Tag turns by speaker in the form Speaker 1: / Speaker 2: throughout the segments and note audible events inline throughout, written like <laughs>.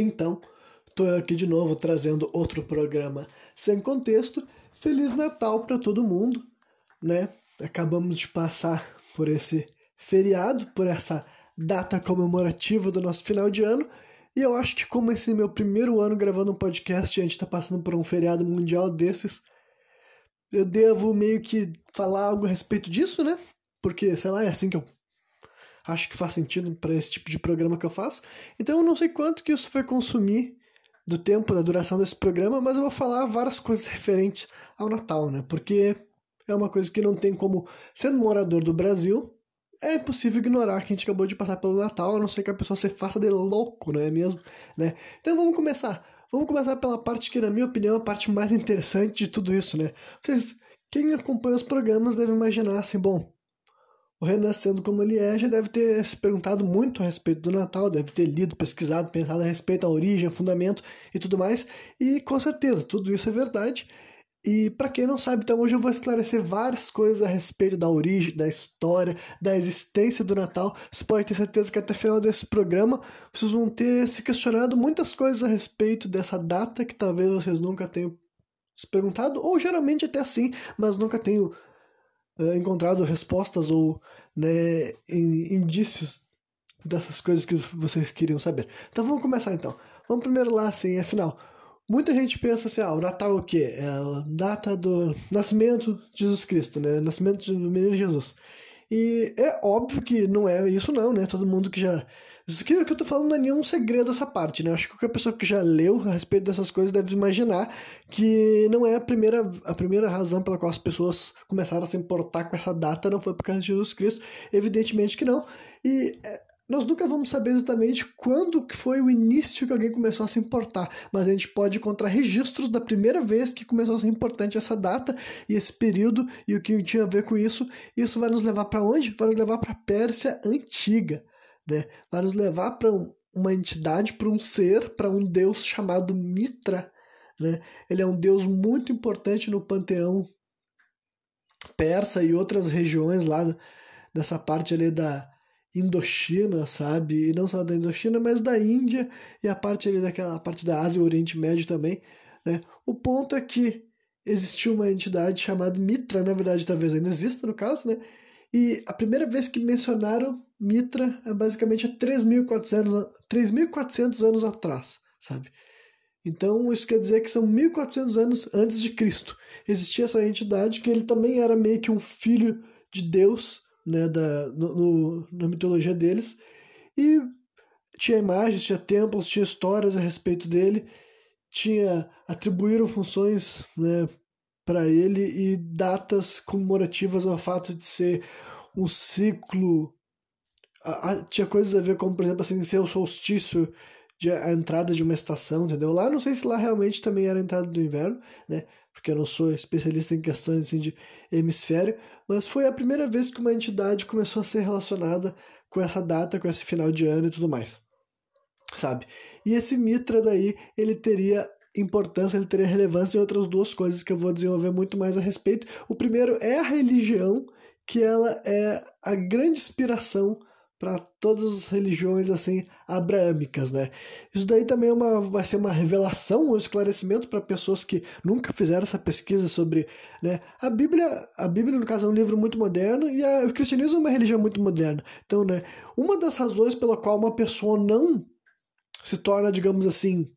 Speaker 1: Então, tô aqui de novo trazendo outro programa sem contexto. Feliz Natal para todo mundo, né? Acabamos de passar por esse feriado, por essa data comemorativa do nosso final de ano. E eu acho que como esse é meu primeiro ano gravando um podcast e a gente tá passando por um feriado mundial desses, eu devo meio que falar algo a respeito disso, né? Porque, sei lá, é assim que eu acho que faz sentido para esse tipo de programa que eu faço. Então eu não sei quanto que isso vai consumir do tempo, da duração desse programa, mas eu vou falar várias coisas referentes ao Natal, né? Porque é uma coisa que não tem como, sendo morador do Brasil, é impossível ignorar que a gente acabou de passar pelo Natal, a não ser que a pessoa se faça de louco, não é mesmo? Né? Então vamos começar. Vamos começar pela parte que, na minha opinião, é a parte mais interessante de tudo isso, né? Vocês, quem acompanha os programas deve imaginar assim, bom, o Renascendo como ele é já deve ter se perguntado muito a respeito do Natal, deve ter lido, pesquisado, pensado a respeito da origem, fundamento e tudo mais. E com certeza, tudo isso é verdade. E para quem não sabe, então hoje eu vou esclarecer várias coisas a respeito da origem, da história, da existência do Natal. Você pode ter certeza que até o final desse programa vocês vão ter se questionado muitas coisas a respeito dessa data que talvez vocês nunca tenham se perguntado, ou geralmente até sim, mas nunca tenham uh, encontrado respostas ou né, indícios dessas coisas que vocês queriam saber. Então vamos começar então. Vamos primeiro lá assim, afinal, muita gente pensa assim, ah, o Natal é o quê? É a data do nascimento de Jesus Cristo, né? Nascimento do menino Jesus. E é óbvio que não é isso não, né? Todo mundo que já... Isso que, que eu tô falando não é nenhum segredo essa parte, né? Acho que qualquer pessoa que já leu a respeito dessas coisas deve imaginar que não é a primeira, a primeira razão pela qual as pessoas começaram a se importar com essa data, não foi por causa de Jesus Cristo. Evidentemente que não. E é, nós nunca vamos saber exatamente quando que foi o início que alguém começou a se importar, mas a gente pode encontrar registros da primeira vez que começou a ser importante essa data e esse período e o que tinha a ver com isso. Isso vai nos levar para onde? Vai nos levar para a Pérsia antiga né? Vai nos levar para um, uma entidade, para um ser, para um deus chamado Mitra, né? Ele é um deus muito importante no panteão persa e outras regiões lá dessa parte ali da Indochina, sabe? E não só da Indochina, mas da Índia e a parte ali daquela parte da Ásia e Oriente Médio também, né? O ponto é que existiu uma entidade chamada Mitra, na verdade talvez ainda exista no caso, né? E a primeira vez que mencionaram Mitra é basicamente há 3.400 anos atrás, sabe? Então isso quer dizer que são 1.400 anos antes de Cristo. Existia essa entidade que ele também era meio que um filho de Deus, né, da, no, no, na mitologia deles. E tinha imagens, tinha templos, tinha histórias a respeito dele, tinha atribuíram funções né, para ele e datas comemorativas ao fato de ser um ciclo. tinha coisas a ver como, por exemplo, assim, ser o solstício, de, a entrada de uma estação, entendeu? Lá não sei se lá realmente também era a entrada do inverno, né? Porque eu não sou especialista em questões assim, de hemisfério, mas foi a primeira vez que uma entidade começou a ser relacionada com essa data, com esse final de ano e tudo mais. Sabe? E esse Mitra daí, ele teria importância, ele teria relevância em outras duas coisas que eu vou desenvolver muito mais a respeito. O primeiro é a religião, que ela é a grande inspiração para todas as religiões assim abraâmicas, né? Isso daí também é uma, vai ser uma revelação, um esclarecimento para pessoas que nunca fizeram essa pesquisa sobre, né? A Bíblia, a Bíblia no caso é um livro muito moderno e a, o cristianismo é uma religião muito moderna. Então, né? Uma das razões pela qual uma pessoa não se torna, digamos assim,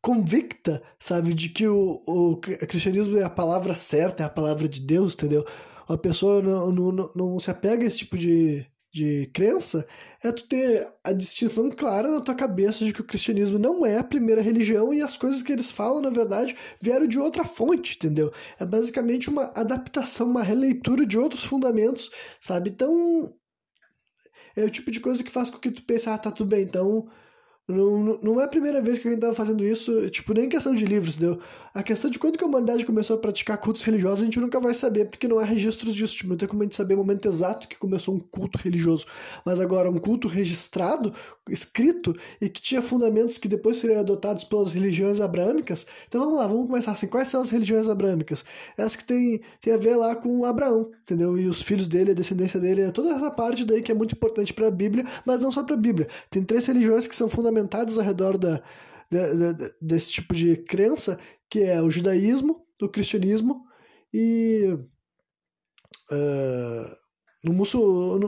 Speaker 1: convicta, sabe, de que o, o cristianismo é a palavra certa, é a palavra de Deus, entendeu? A pessoa não, não, não se apega a esse tipo de, de crença, é tu ter a distinção clara na tua cabeça de que o cristianismo não é a primeira religião e as coisas que eles falam, na verdade, vieram de outra fonte, entendeu? É basicamente uma adaptação, uma releitura de outros fundamentos, sabe? Então, é o tipo de coisa que faz com que tu pense, ah, tá tudo bem, então não, não é a primeira vez que alguém estava fazendo isso, tipo, nem questão de livros, entendeu? A questão de quando que a humanidade começou a praticar cultos religiosos, a gente nunca vai saber, porque não há registros disso. Tipo, não tem como a gente saber o momento exato que começou um culto religioso. Mas agora, um culto registrado, escrito, e que tinha fundamentos que depois seriam adotados pelas religiões abraâmicas. Então vamos lá, vamos começar assim. Quais são as religiões abraâmicas? Essas que tem, tem a ver lá com Abraão, entendeu? E os filhos dele, a descendência dele, toda essa parte daí que é muito importante para a Bíblia, mas não só para a Bíblia. Tem três religiões que são fundamentais fundamentadas ao redor da, de, de, desse tipo de crença, que é o judaísmo, o cristianismo e uh, no, muçul,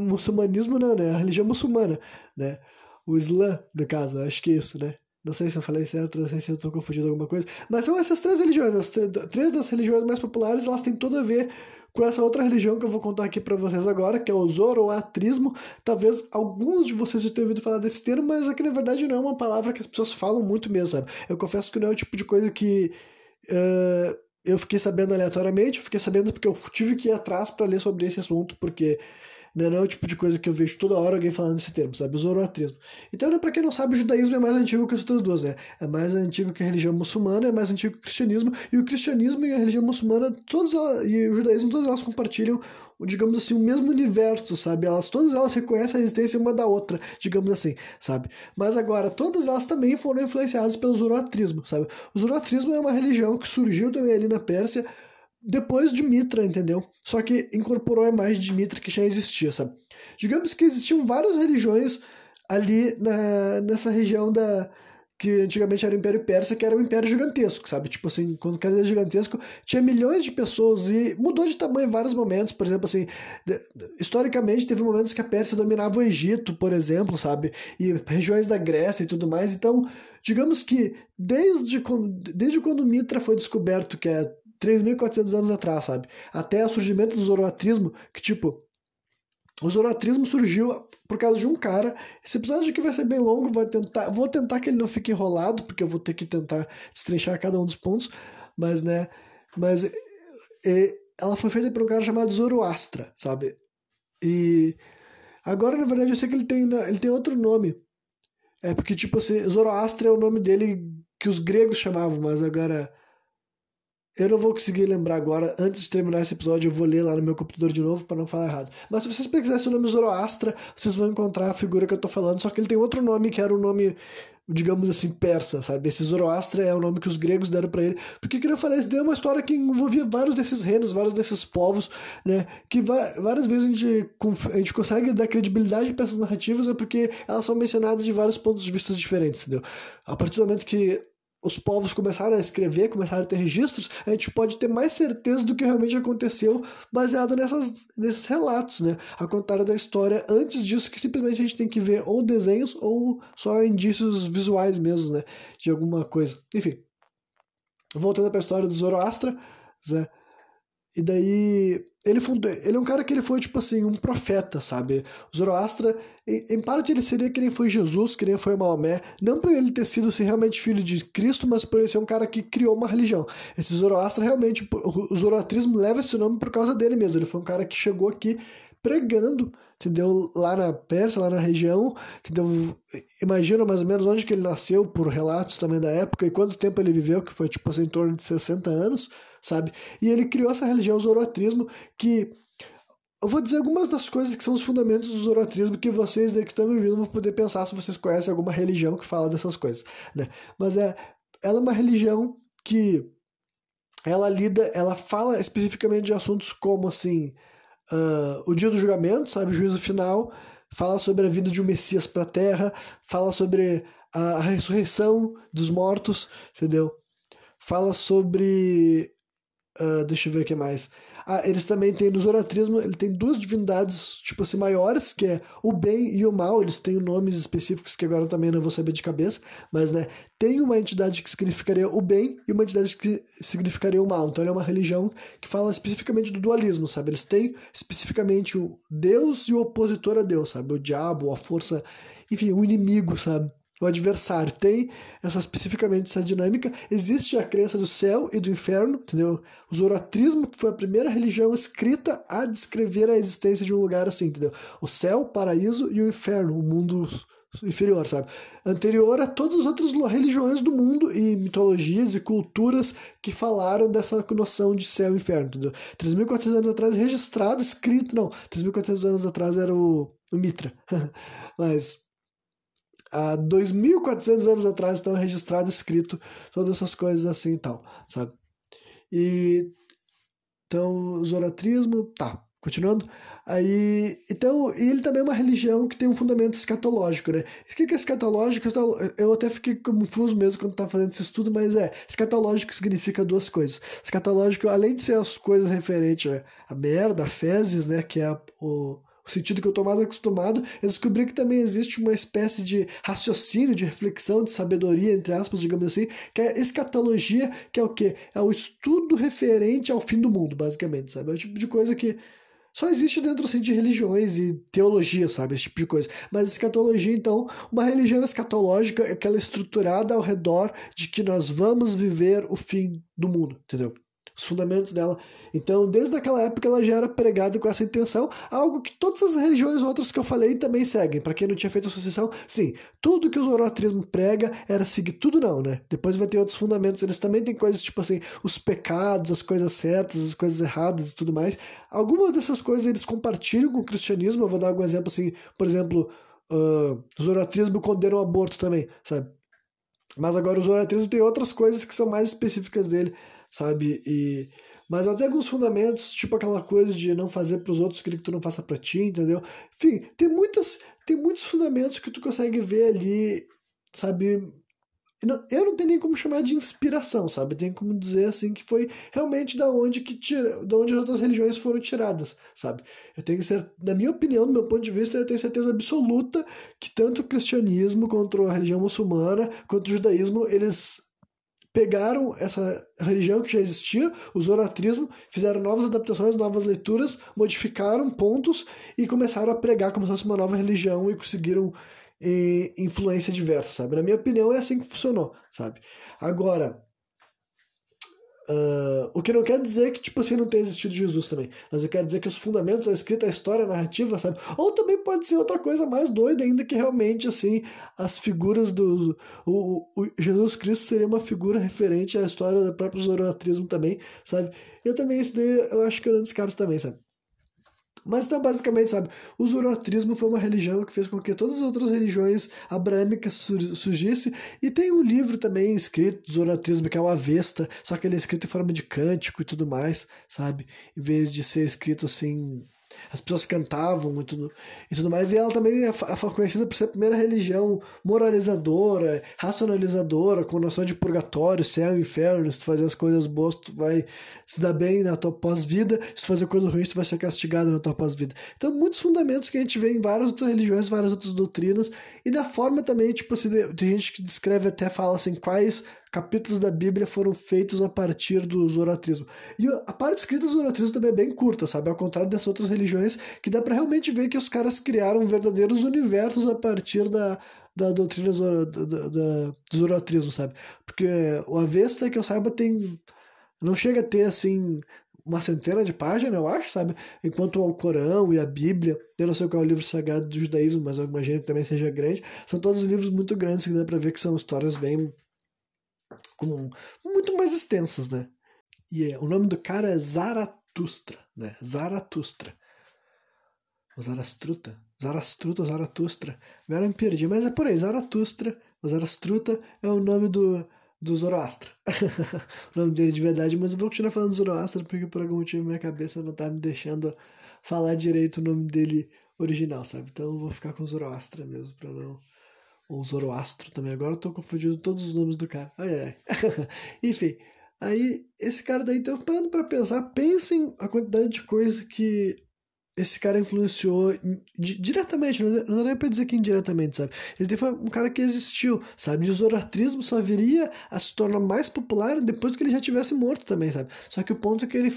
Speaker 1: muçulmanismo não, né? A religião muçulmana, né? O Islã, no caso, acho que é isso, né? Não sei se eu falei certo, não sei se eu estou confundindo alguma coisa. Mas são essas três religiões. As três das religiões mais populares, elas têm tudo a ver com essa outra religião que eu vou contar aqui para vocês agora, que é o zoroatrismo. Talvez alguns de vocês já tenham ouvido falar desse termo, mas aqui na verdade não é uma palavra que as pessoas falam muito mesmo, sabe? Eu confesso que não é o tipo de coisa que uh, eu fiquei sabendo aleatoriamente, eu fiquei sabendo porque eu tive que ir atrás para ler sobre esse assunto, porque né? Não é o tipo de coisa que eu vejo toda hora alguém falando esse termo, sabe? O zoroatrismo. Então, né, para quem não sabe, o judaísmo é mais antigo que as outras duas, né? É mais antigo que a religião muçulmana, é mais antigo que o cristianismo. E o cristianismo e a religião muçulmana, todas elas, e o judaísmo, todas elas compartilham, digamos assim, o mesmo universo, sabe? Elas, todas elas reconhecem a existência uma da outra, digamos assim, sabe? Mas agora, todas elas também foram influenciadas pelo zoroatrismo, sabe? O zoroatrismo é uma religião que surgiu também ali na Pérsia, depois de Mitra, entendeu? Só que incorporou a imagem de Mitra que já existia, sabe? Digamos que existiam várias religiões ali na, nessa região da que antigamente era o Império Persa, que era um império gigantesco, sabe? Tipo assim, quando era gigantesco, tinha milhões de pessoas e mudou de tamanho em vários momentos. Por exemplo, assim, historicamente teve momentos que a Pérsia dominava o Egito, por exemplo, sabe? E regiões da Grécia e tudo mais. Então, digamos que desde, desde quando Mitra foi descoberto, que é 3.400 anos atrás, sabe? Até o surgimento do zoroatrismo, que tipo, o zoroatrismo surgiu por causa de um cara. Esse episódio aqui vai ser bem longo, vou tentar, vou tentar que ele não fique enrolado, porque eu vou ter que tentar destrinchar cada um dos pontos, mas né, mas e, ela foi feita por um cara chamado Zoroastra, sabe? E agora na verdade eu sei que ele tem ele tem outro nome. É porque tipo assim, Zoroastra é o nome dele que os gregos chamavam, mas agora eu não vou conseguir lembrar agora. Antes de terminar esse episódio, eu vou ler lá no meu computador de novo para não falar errado. Mas se vocês pesquisarem o nome Zoroastra, vocês vão encontrar a figura que eu tô falando. Só que ele tem outro nome que era o nome, digamos assim, persa, sabe? Esse Zoroastra é o nome que os gregos deram para ele. Porque, como eu falei, isso é uma história que envolvia vários desses reinos, vários desses povos, né? Que várias vezes a gente, a gente consegue dar credibilidade para essas narrativas, é porque elas são mencionadas de vários pontos de vista diferentes, entendeu? A partir do momento que os povos começaram a escrever, começaram a ter registros, a gente pode ter mais certeza do que realmente aconteceu baseado nessas, nesses relatos, né? A contar da história antes disso, que simplesmente a gente tem que ver ou desenhos ou só indícios visuais mesmo, né? De alguma coisa. Enfim, voltando para a história do Zoroastra, Zé, e daí ele fundou, ele é um cara que ele foi tipo assim, um profeta, sabe? O Zoroastra, em, em parte ele seria que nem foi Jesus, que nem foi Maomé, não por ele ter sido assim, realmente filho de Cristo, mas por ele ser um cara que criou uma religião. Esse Zoroastra realmente, o zoroatrismo leva esse nome por causa dele mesmo. Ele foi um cara que chegou aqui pregando, entendeu? Lá na Pérsia, lá na região, entendeu? Imagina mais ou menos onde que ele nasceu, por relatos também da época, e quanto tempo ele viveu, que foi tipo assim, em torno de 60 anos sabe? E ele criou essa religião, o zoroatrismo, que eu vou dizer algumas das coisas que são os fundamentos do zoroatrismo que vocês que estão me ouvindo vão poder pensar se vocês conhecem alguma religião que fala dessas coisas, né? Mas é, ela é uma religião que ela lida, ela fala especificamente de assuntos como assim, uh, o dia do julgamento, sabe, o juízo final, fala sobre a vida de um Messias para a Terra, fala sobre a, a ressurreição dos mortos, entendeu? Fala sobre Uh, deixa eu ver o que mais. Ah, eles também têm no Zoroatrismo, ele tem duas divindades, tipo assim, maiores, que é o bem e o mal. Eles têm nomes específicos que agora também não vou saber de cabeça, mas né, tem uma entidade que significaria o bem e uma entidade que significaria o mal. Então é uma religião que fala especificamente do dualismo, sabe? Eles têm especificamente o Deus e o opositor a Deus, sabe? O diabo, a força, enfim, o inimigo, sabe? O adversário. Tem essa especificamente essa dinâmica. Existe a crença do céu e do inferno, entendeu? O zoroatrismo foi a primeira religião escrita a descrever a existência de um lugar assim, entendeu? O céu, o paraíso e o inferno, o mundo inferior, sabe? Anterior a todas as outras religiões do mundo e mitologias e culturas que falaram dessa noção de céu e inferno, entendeu? 3.400 anos atrás registrado, escrito, não, 3.400 anos atrás era o, o Mitra, <laughs> mas há 2.400 anos atrás estão registrado, escrito todas essas coisas assim e tal, sabe? E então, zoroatrismo, tá. Continuando? Aí, então, ele também é uma religião que tem um fundamento escatológico, né? O que é escatológico? Eu até fiquei confuso mesmo quando estava fazendo esse estudo, mas é, escatológico significa duas coisas. Escatológico, além de ser as coisas referentes à merda, a fezes, né, que é o, o sentido que eu estou mais acostumado, eu descobri que também existe uma espécie de raciocínio, de reflexão, de sabedoria, entre aspas, digamos assim, que é escatologia, que é o quê? É o estudo referente ao fim do mundo, basicamente, sabe? É o tipo de coisa que só existe dentro assim, de religiões e teologia, sabe? Esse tipo de coisa. Mas escatologia, então, uma religião escatológica é aquela estruturada ao redor de que nós vamos viver o fim do mundo, entendeu? Os fundamentos dela. Então, desde aquela época, ela já era pregada com essa intenção, algo que todas as religiões outras que eu falei também seguem. Para quem não tinha feito associação, sim, tudo que o zoroastrismo prega era seguir tudo, não, né? Depois vai ter outros fundamentos, eles também têm coisas tipo assim, os pecados, as coisas certas, as coisas erradas e tudo mais. Algumas dessas coisas eles compartilham com o cristianismo. Eu vou dar algum exemplo assim, por exemplo, uh, o zoroastrismo condena o aborto também, sabe? Mas agora o zoroastrismo tem outras coisas que são mais específicas dele sabe? E mas até alguns fundamentos, tipo aquela coisa de não fazer para os outros que tu não faça para ti, entendeu? Enfim, tem muitas tem muitos fundamentos que tu consegue ver ali, sabe? Eu não tenho nem como chamar de inspiração, sabe? Tem como dizer assim que foi realmente da onde que tira, da onde as outras religiões foram tiradas, sabe? Eu tenho ser, na minha opinião, do meu ponto de vista, eu tenho certeza absoluta que tanto o cristianismo quanto a religião muçulmana, quanto o judaísmo, eles pegaram essa religião que já existia, o zoroastrismo, fizeram novas adaptações, novas leituras, modificaram pontos e começaram a pregar como se fosse uma nova religião e conseguiram e, eh, influência diversa, sabe? Na minha opinião, é assim que funcionou, sabe? Agora, Uh, o que não quer dizer que, tipo assim, não tenha existido Jesus também. Mas eu quero dizer que os fundamentos, a escrita, a história, a narrativa, sabe? Ou também pode ser outra coisa mais doida ainda, que realmente, assim, as figuras do... O, o Jesus Cristo seria uma figura referente à história do próprio zoroastrismo também, sabe? Eu também, isso daí, eu acho que eu não descarto também, sabe? Mas então, basicamente, sabe, o zoroastrismo foi uma religião que fez com que todas as outras religiões abrâmicas surgissem. E tem um livro também escrito do zoroastrismo, que é o Avesta, só que ele é escrito em forma de cântico e tudo mais, sabe? Em vez de ser escrito assim as pessoas cantavam e tudo, e tudo mais. E ela também é, é conhecida por ser a primeira religião moralizadora, racionalizadora, com noção de purgatório, céu e inferno. Se tu fazer as coisas boas, tu vai se dar bem na tua pós-vida. Se tu fazer coisas ruins, tu vai ser castigado na tua pós-vida. Então, muitos fundamentos que a gente vê em várias outras religiões, várias outras doutrinas, e na forma também, tipo assim, tem gente que descreve até, fala assim, quais capítulos da Bíblia foram feitos a partir do zoroastrismo. E a parte escrita do zoroastrismo também é bem curta, sabe? Ao contrário dessas outras religiões, que dá para realmente ver que os caras criaram verdadeiros universos a partir da, da doutrina do zoroastrismo, sabe? Porque o Avesta, que eu saiba, tem. Não chega a ter, assim, uma centena de páginas, eu acho, sabe? Enquanto o Corão e a Bíblia, eu não sei qual é o livro sagrado do judaísmo, mas eu imagino que também seja grande, são todos livros muito grandes que dá pra ver que são histórias bem com, muito mais extensas, né? E é, o nome do cara é Zaratustra, né? Zaratustra. O Zarastruta. Zarastruta Zaratustra. Agora eu me perdi, mas é por aí. Zaratustra. O Zarastruta é o nome do, do Zoroastra. <laughs> o nome dele de verdade, mas eu vou continuar falando Zoroastra porque por algum motivo minha cabeça não tá me deixando falar direito o nome dele original, sabe? Então eu vou ficar com Zoroastra mesmo pra não ou Zoroastro também. Agora eu tô confundindo todos os nomes do cara. Ai, ai. <laughs> Enfim, aí esse cara daí, então, parando para pensar, pensem a quantidade de coisa que esse cara influenciou diretamente, não dá nem pra dizer que indiretamente, sabe? Ele foi um cara que existiu, sabe? E o zoroastrismo só viria a se tornar mais popular depois que ele já tivesse morto também, sabe? Só que o ponto é que ele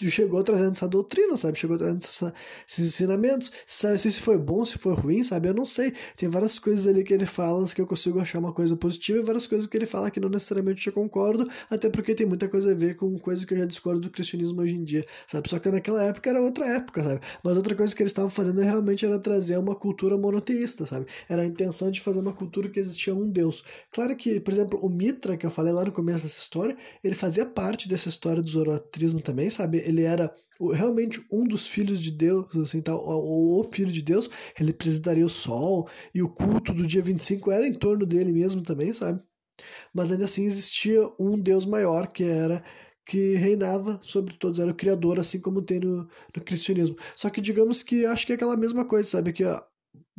Speaker 1: chegou trazendo essa doutrina, sabe? Chegou trazendo essa, esses ensinamentos. Sabe se foi bom, se foi ruim, sabe? Eu não sei. Tem várias coisas ali que ele fala que eu consigo achar uma coisa positiva e várias coisas que ele fala que não necessariamente eu concordo, até porque tem muita coisa a ver com coisas que eu já discordo do cristianismo hoje em dia, sabe? Só que naquela época era outra época, sabe? Mas outra coisa que eles estavam fazendo realmente era trazer uma cultura monoteísta, sabe? Era a intenção de fazer uma cultura que existia um Deus. Claro que, por exemplo, o Mitra, que eu falei lá no começo dessa história, ele fazia parte dessa história do zoroastrismo também, sabe? Ele era realmente um dos filhos de Deus, assim, tal, ou o filho de Deus, ele representaria o sol, e o culto do dia 25 era em torno dele mesmo também, sabe? Mas ainda assim existia um Deus maior que era que reinava sobre todos, era o criador, assim como tem no, no cristianismo. Só que digamos que acho que é aquela mesma coisa, sabe? Que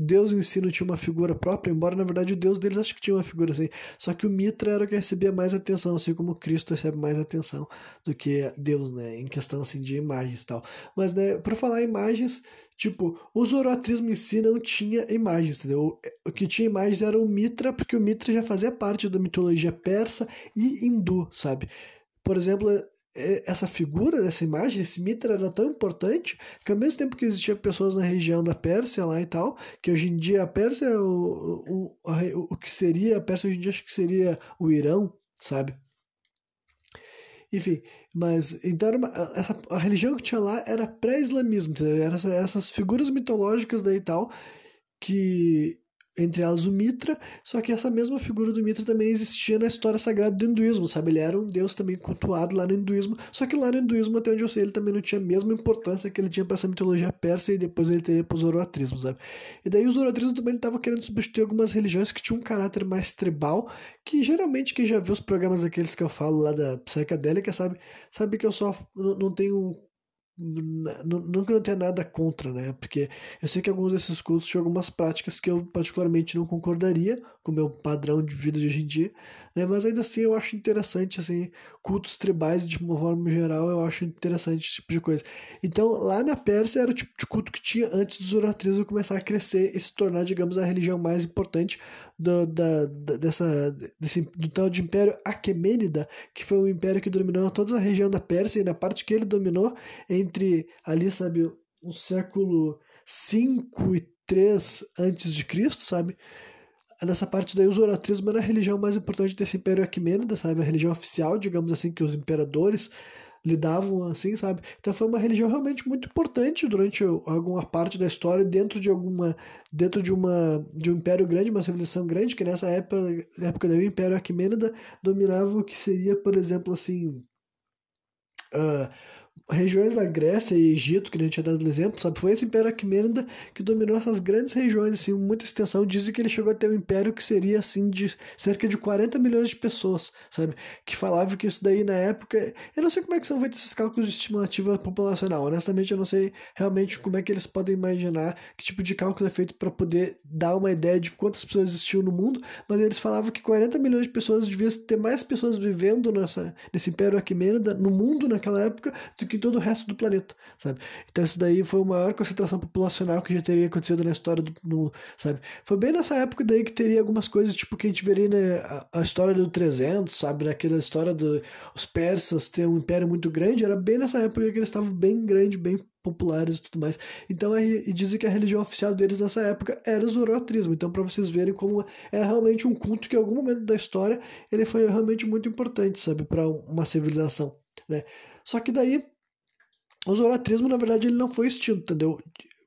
Speaker 1: Deus em si não tinha uma figura própria, embora na verdade o Deus deles acho que tinha uma figura assim. Só que o Mitra era o que recebia mais atenção, assim como Cristo recebe mais atenção do que Deus, né? Em questão assim de imagens e tal. Mas, né, para falar imagens, tipo, o zoroatrismo em si não tinha imagens, entendeu? O que tinha imagens era o Mitra, porque o Mitra já fazia parte da mitologia persa e hindu, sabe? Por exemplo, essa figura, essa imagem, esse Mitra era tão importante que ao mesmo tempo que existiam pessoas na região da Pérsia lá e tal, que hoje em dia a Pérsia, o, o, a, o que seria a Pérsia hoje em dia acho que seria o Irão, sabe? Enfim, mas então uma, essa, a religião que tinha lá era pré-islamismo, era essas figuras mitológicas daí e tal, que entre elas o Mitra, só que essa mesma figura do Mitra também existia na história sagrada do hinduísmo, sabe? Ele era um deus também cultuado lá no hinduísmo, só que lá no hinduísmo, até onde eu sei, ele também não tinha a mesma importância que ele tinha para essa mitologia persa e depois ele teria para o zoroatrismo, sabe? E daí o zoroatrismo também estava querendo substituir algumas religiões que tinham um caráter mais tribal, que geralmente quem já viu os programas aqueles que eu falo lá da psicadélica sabe, sabe que eu só não tenho não que eu não tenha nada contra, né? Porque eu sei que alguns desses cultos tinham algumas práticas que eu particularmente não concordaria com o meu padrão de vida de hoje em dia, né? Mas ainda assim eu acho interessante, assim, cultos tribais de uma forma geral, eu acho interessante esse tipo de coisa. Então, lá na Pérsia era o tipo de culto que tinha antes do zoroatrismo começar a crescer e se tornar, digamos, a religião mais importante do, da, da, dessa, desse, do tal de Império Aquemênida, que foi o império que dominou toda a região da Pérsia e na parte que ele dominou entre ali, sabe, o século 5 e 3 antes de Cristo, sabe? Nessa parte daí o zoroastrismo era a religião mais importante desse império Aquimênida, sabe? A religião oficial, digamos assim, que os imperadores lidavam assim, sabe? Então foi uma religião realmente muito importante durante alguma parte da história dentro de alguma dentro de uma de um império grande, uma civilização grande, que nessa época, época daí o Império Aquimênida dominava o que seria, por exemplo, assim, uh, regiões da Grécia e Egito, que a gente tinha dado exemplo, sabe? Foi esse Império Aquimênida que dominou essas grandes regiões, assim, muita extensão. Dizem que ele chegou a ter um império que seria, assim, de cerca de 40 milhões de pessoas, sabe? Que falava que isso daí, na época... Eu não sei como é que são feitos esses cálculos de estimativa populacional. Honestamente, eu não sei realmente como é que eles podem imaginar que tipo de cálculo é feito para poder dar uma ideia de quantas pessoas existiam no mundo, mas eles falavam que 40 milhões de pessoas deviam ter mais pessoas vivendo nessa, nesse Império Aquimênida, no mundo naquela época, do que em todo o resto do planeta, sabe? Então isso daí foi a maior concentração populacional que já teria acontecido na história do no, sabe? Foi bem nessa época daí que teria algumas coisas, tipo que a gente veria né, a, a história do 300, sabe? Naquela história dos do, persas ter um império muito grande, era bem nessa época que eles estavam bem grande, bem populares e tudo mais. Então, aí, e dizem que a religião oficial deles nessa época era o zoroatrismo. Então, para vocês verem como é realmente um culto que em algum momento da história ele foi realmente muito importante, sabe, para uma civilização, né? Só que daí o zoroatrismo, na verdade, ele não foi extinto, entendeu?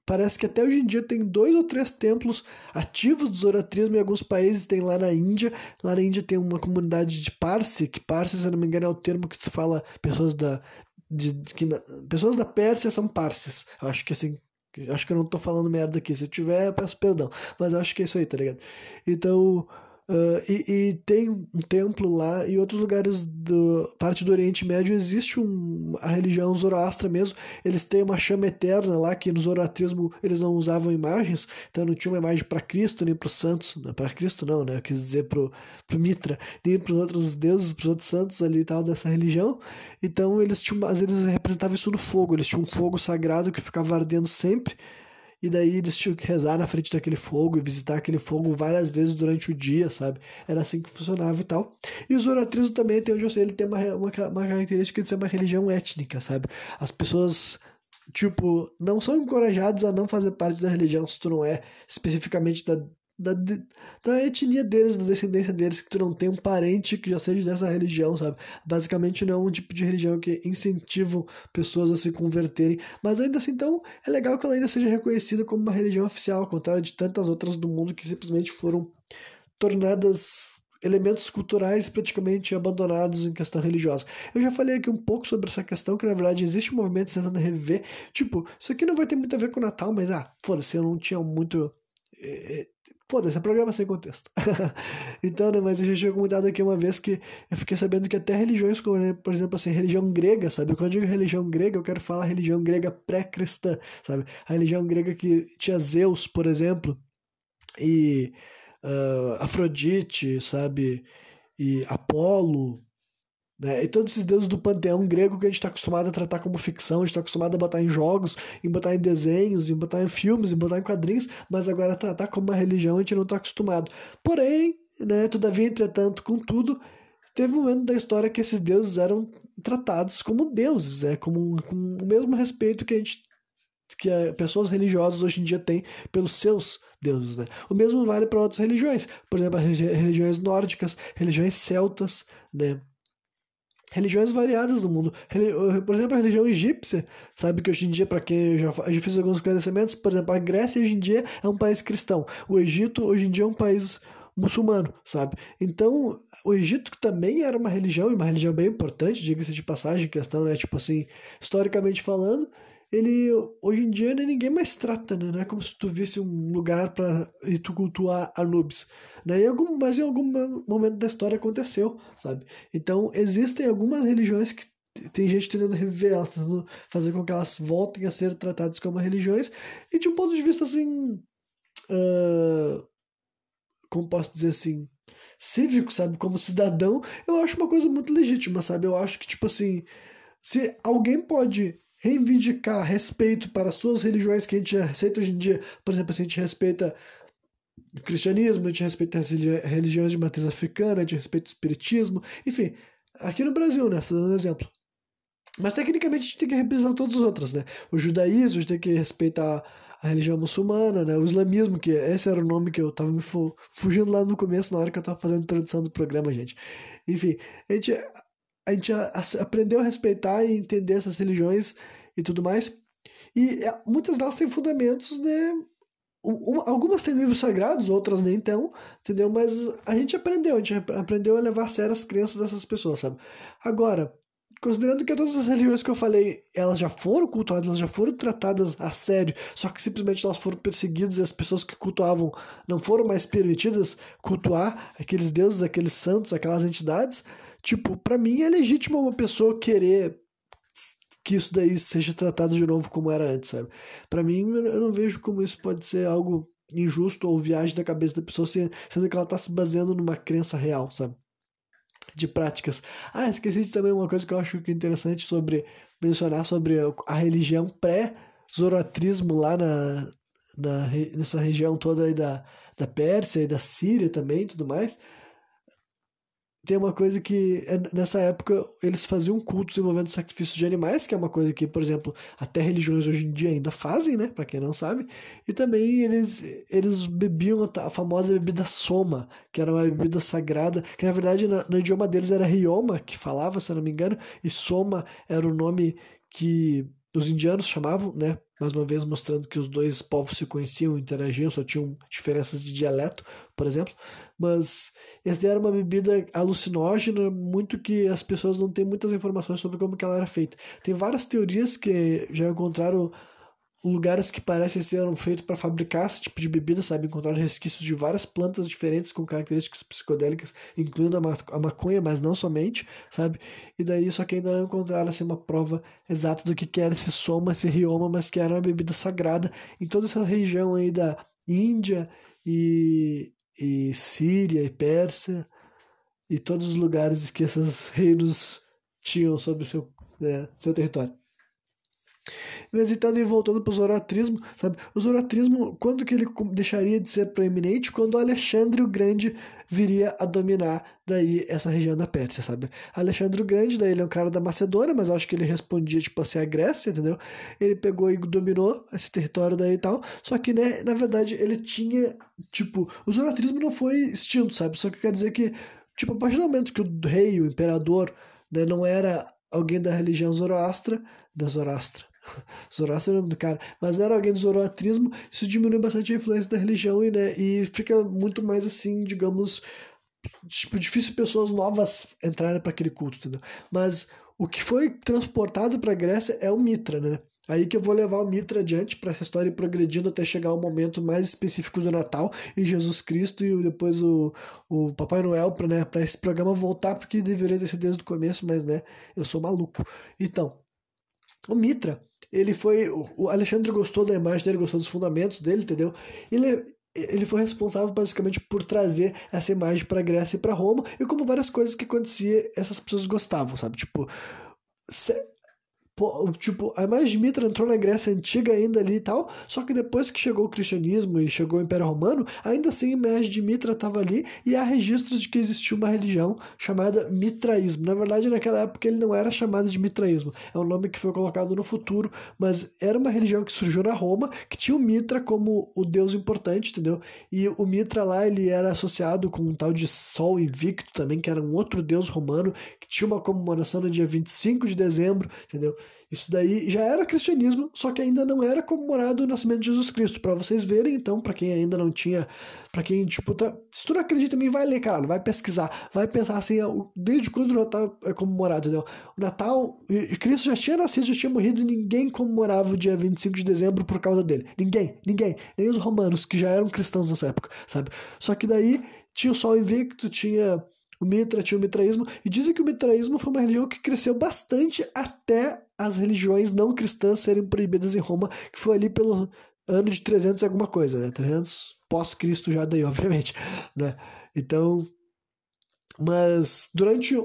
Speaker 1: Parece que até hoje em dia tem dois ou três templos ativos do zoroatrismo em alguns países, tem lá na Índia. Lá na Índia tem uma comunidade de Parsi, que Parsi, se não me engano, é o termo que se fala pessoas da de, de que na, pessoas da Pérsia são Parsis. Acho que assim, acho que eu não tô falando merda aqui. Se eu tiver, peço perdão, mas acho que é isso aí, tá ligado? Então, Uh, e, e, tem um templo lá e outros lugares do parte do Oriente Médio existe um, a religião zoroastra mesmo. Eles têm uma chama eterna lá que no zoroatrismo eles não usavam imagens então não tinha uma imagem para Cristo nem para os santos para Cristo não né eu quis dizer para o Mitra nem para os outros deuses para os outros santos ali tal dessa religião. Então eles tinham mas eles representavam isso no fogo eles tinham um fogo sagrado que ficava ardendo sempre e daí eles tinham que rezar na frente daquele fogo e visitar aquele fogo várias vezes durante o dia, sabe? Era assim que funcionava e tal. E o zoroatrismo também, tem onde eu sei, ele tem uma, uma, uma característica de ser uma religião étnica, sabe? As pessoas tipo, não são encorajadas a não fazer parte da religião se tu não é especificamente da, da, da etnia deles, da descendência deles, que tu não tem um parente que já seja dessa religião, sabe? Basicamente não é um tipo de religião que incentiva pessoas a se converterem, mas ainda assim, então, é legal que ela ainda seja reconhecida como uma religião oficial, ao contrário de tantas outras do mundo que simplesmente foram tornadas elementos culturais praticamente abandonados em questão religiosa. Eu já falei aqui um pouco sobre essa questão, que na verdade existe um movimento tentando reviver, tipo, isso aqui não vai ter muito a ver com o Natal, mas ah, foda-se, eu não tinha muito É, é, Foda-se, é programa sem contexto. <laughs> então, né, mas a gente tinha comentado aqui uma vez que eu fiquei sabendo que até religiões, como, né, por exemplo, assim, religião grega, sabe? Quando eu digo religião grega, eu quero falar religião grega pré-cristã, sabe? A religião grega que tinha Zeus, por exemplo, e uh, Afrodite, sabe? E Apolo, né? E todos esses deuses do panteão grego que a gente está acostumado a tratar como ficção, a gente está acostumado a botar em jogos, em botar em desenhos, em botar em filmes, em botar em quadrinhos, mas agora tratar como uma religião a gente não está acostumado. Porém, né, todavia, entretanto, contudo, teve um momento da história que esses deuses eram tratados como deuses, é, como, com o mesmo respeito que a gente que pessoas religiosas hoje em dia têm pelos seus deuses. Né? O mesmo vale para outras religiões, por exemplo, as religiões nórdicas, religiões celtas, né? Religiões variadas no mundo. Por exemplo, a religião egípcia, sabe que hoje em dia, para quem eu já, eu já fiz alguns esclarecimentos, por exemplo, a Grécia hoje em dia é um país cristão, o Egito hoje em dia é um país muçulmano, sabe? Então, o Egito também era uma religião, e uma religião bem importante, diga-se de passagem, questão, né, tipo assim, historicamente falando, ele hoje em dia ninguém mais trata, né? Não é como se tu visse um lugar para e tu cultuar Anubis, né? Algum, mas em algum momento da história aconteceu, sabe? Então existem algumas religiões que tem gente tentando reviver elas, tentando fazer com que elas voltem a ser tratadas como religiões e de um ponto de vista assim, uh, como posso dizer assim, cívico, sabe? Como cidadão, eu acho uma coisa muito legítima, sabe? Eu acho que tipo assim, se alguém pode reivindicar respeito para suas religiões que a gente aceita hoje em dia. Por exemplo, se a gente respeita o cristianismo, a gente respeita as religiões de matriz africana, a gente respeita o espiritismo, enfim, aqui no Brasil, né, dando um exemplo. Mas tecnicamente a gente tem que representar todas as outras, né? O judaísmo, a gente tem que respeitar a religião muçulmana, né? O islamismo, que esse era o nome que eu tava me fugindo lá no começo, na hora que eu tava fazendo a introdução do programa, gente. Enfim, a gente a gente aprendeu a respeitar e entender essas religiões e tudo mais. E é, muitas delas têm fundamentos, né? algumas têm livros sagrados, outras nem tão, entendeu? Mas a gente aprendeu, a gente aprendeu a levar a sério as crenças dessas pessoas, sabe? Agora, considerando que todas as religiões que eu falei, elas já foram cultuadas, elas já foram tratadas a sério, só que simplesmente elas foram perseguidas e as pessoas que cultuavam não foram mais permitidas cultuar aqueles deuses, aqueles santos, aquelas entidades, Tipo, para mim é legítimo uma pessoa querer que isso daí seja tratado de novo como era antes, sabe? Para mim, eu não vejo como isso pode ser algo injusto ou viagem da cabeça da pessoa, sendo que ela tá se baseando numa crença real, sabe? De práticas. Ah, esqueci de também uma coisa que eu acho é interessante sobre mencionar sobre a religião pré-zoroatrismo lá na, na, nessa região toda aí da, da Pérsia e da Síria também tudo mais tem uma coisa que é, nessa época eles faziam cultos envolvendo sacrifício de animais, que é uma coisa que, por exemplo, até religiões hoje em dia ainda fazem, né, para quem não sabe. E também eles eles bebiam a famosa bebida soma, que era uma bebida sagrada, que na verdade no, no idioma deles era rioma, que falava, se não me engano, e soma era o nome que os indianos chamavam, né, mais uma vez mostrando que os dois povos se conheciam, interagiam, só tinham diferenças de dialeto, por exemplo. Mas essa era uma bebida alucinógena, muito que as pessoas não têm muitas informações sobre como ela era feita. Tem várias teorias que já encontraram lugares que parecem ser feitos para fabricar esse tipo de bebida, sabe? Encontrar resquícios de várias plantas diferentes com características psicodélicas, incluindo a, ma a maconha, mas não somente, sabe? E daí só que ainda não encontraram assim, uma prova exata do que era esse soma, esse rioma, mas que era uma bebida sagrada em toda essa região aí da Índia e, e Síria e Pérsia e todos os lugares que esses reinos tinham sobre seu, né, seu território. Visitando e voltando para o zoroatrismo, sabe? O zoroatrismo, quando que ele deixaria de ser proeminente? Quando Alexandre o Grande viria a dominar daí essa região da Pérsia, sabe? Alexandre o Grande, daí ele é um cara da Macedônia, mas acho que ele respondia, tipo assim, a Grécia, entendeu? Ele pegou e dominou esse território daí e tal, só que, né, na verdade, ele tinha, tipo, o zoroatrismo não foi extinto, sabe? Só que quer dizer que, tipo, a partir do momento que o rei, o imperador, né, não era alguém da religião zoroastra, da Zoroastra, <laughs> Zoroastro é o nome do cara, mas era alguém do zoroatrismo, isso diminui bastante a influência da religião e, né, e fica muito mais assim, digamos, tipo, difícil pessoas novas entrarem para aquele culto, entendeu? Mas o que foi transportado para a Grécia é o Mitra, né? Aí que eu vou levar o Mitra adiante para essa história ir progredindo até chegar ao momento mais específico do Natal e Jesus Cristo e depois o, o Papai Noel para né, esse programa voltar, porque deveria sido desde o começo, mas né, eu sou maluco. Então, o Mitra, ele foi. O Alexandre gostou da imagem dele, gostou dos fundamentos dele, entendeu? Ele, ele foi responsável basicamente por trazer essa imagem para Grécia e para Roma, e como várias coisas que acontecia, essas pessoas gostavam, sabe? Tipo, tipo, a imagem de Mitra entrou na Grécia Antiga ainda ali e tal, só que depois que chegou o cristianismo e chegou o Império Romano, ainda assim a imagem de Mitra estava ali e há registros de que existia uma religião chamada Mitraísmo. Na verdade, naquela época ele não era chamado de Mitraísmo, é um nome que foi colocado no futuro, mas era uma religião que surgiu na Roma, que tinha o Mitra como o deus importante, entendeu? E o Mitra lá, ele era associado com um tal de Sol Invicto também, que era um outro deus romano, que tinha uma comemoração no dia 25 de dezembro, entendeu? Isso daí já era cristianismo, só que ainda não era comemorado o nascimento de Jesus Cristo. Para vocês verem, então, para quem ainda não tinha, para quem, tipo, tá, se tu não acredita em mim, vai ler, cara, vai pesquisar, vai pensar assim, desde quando o Natal é comemorado, entendeu? O Natal, Cristo já tinha nascido, já tinha morrido e ninguém comemorava o dia 25 de dezembro por causa dele. Ninguém, ninguém, nem os romanos, que já eram cristãos nessa época, sabe? Só que daí tinha o Sol Invicto, tinha o Mitra, tinha o mitraísmo, e dizem que o mitraísmo foi uma religião que cresceu bastante até as religiões não cristãs serem proibidas em Roma, que foi ali pelo ano de 300 e alguma coisa, né? 300 pós-Cristo já daí, <laughs> obviamente, né? Então, mas durante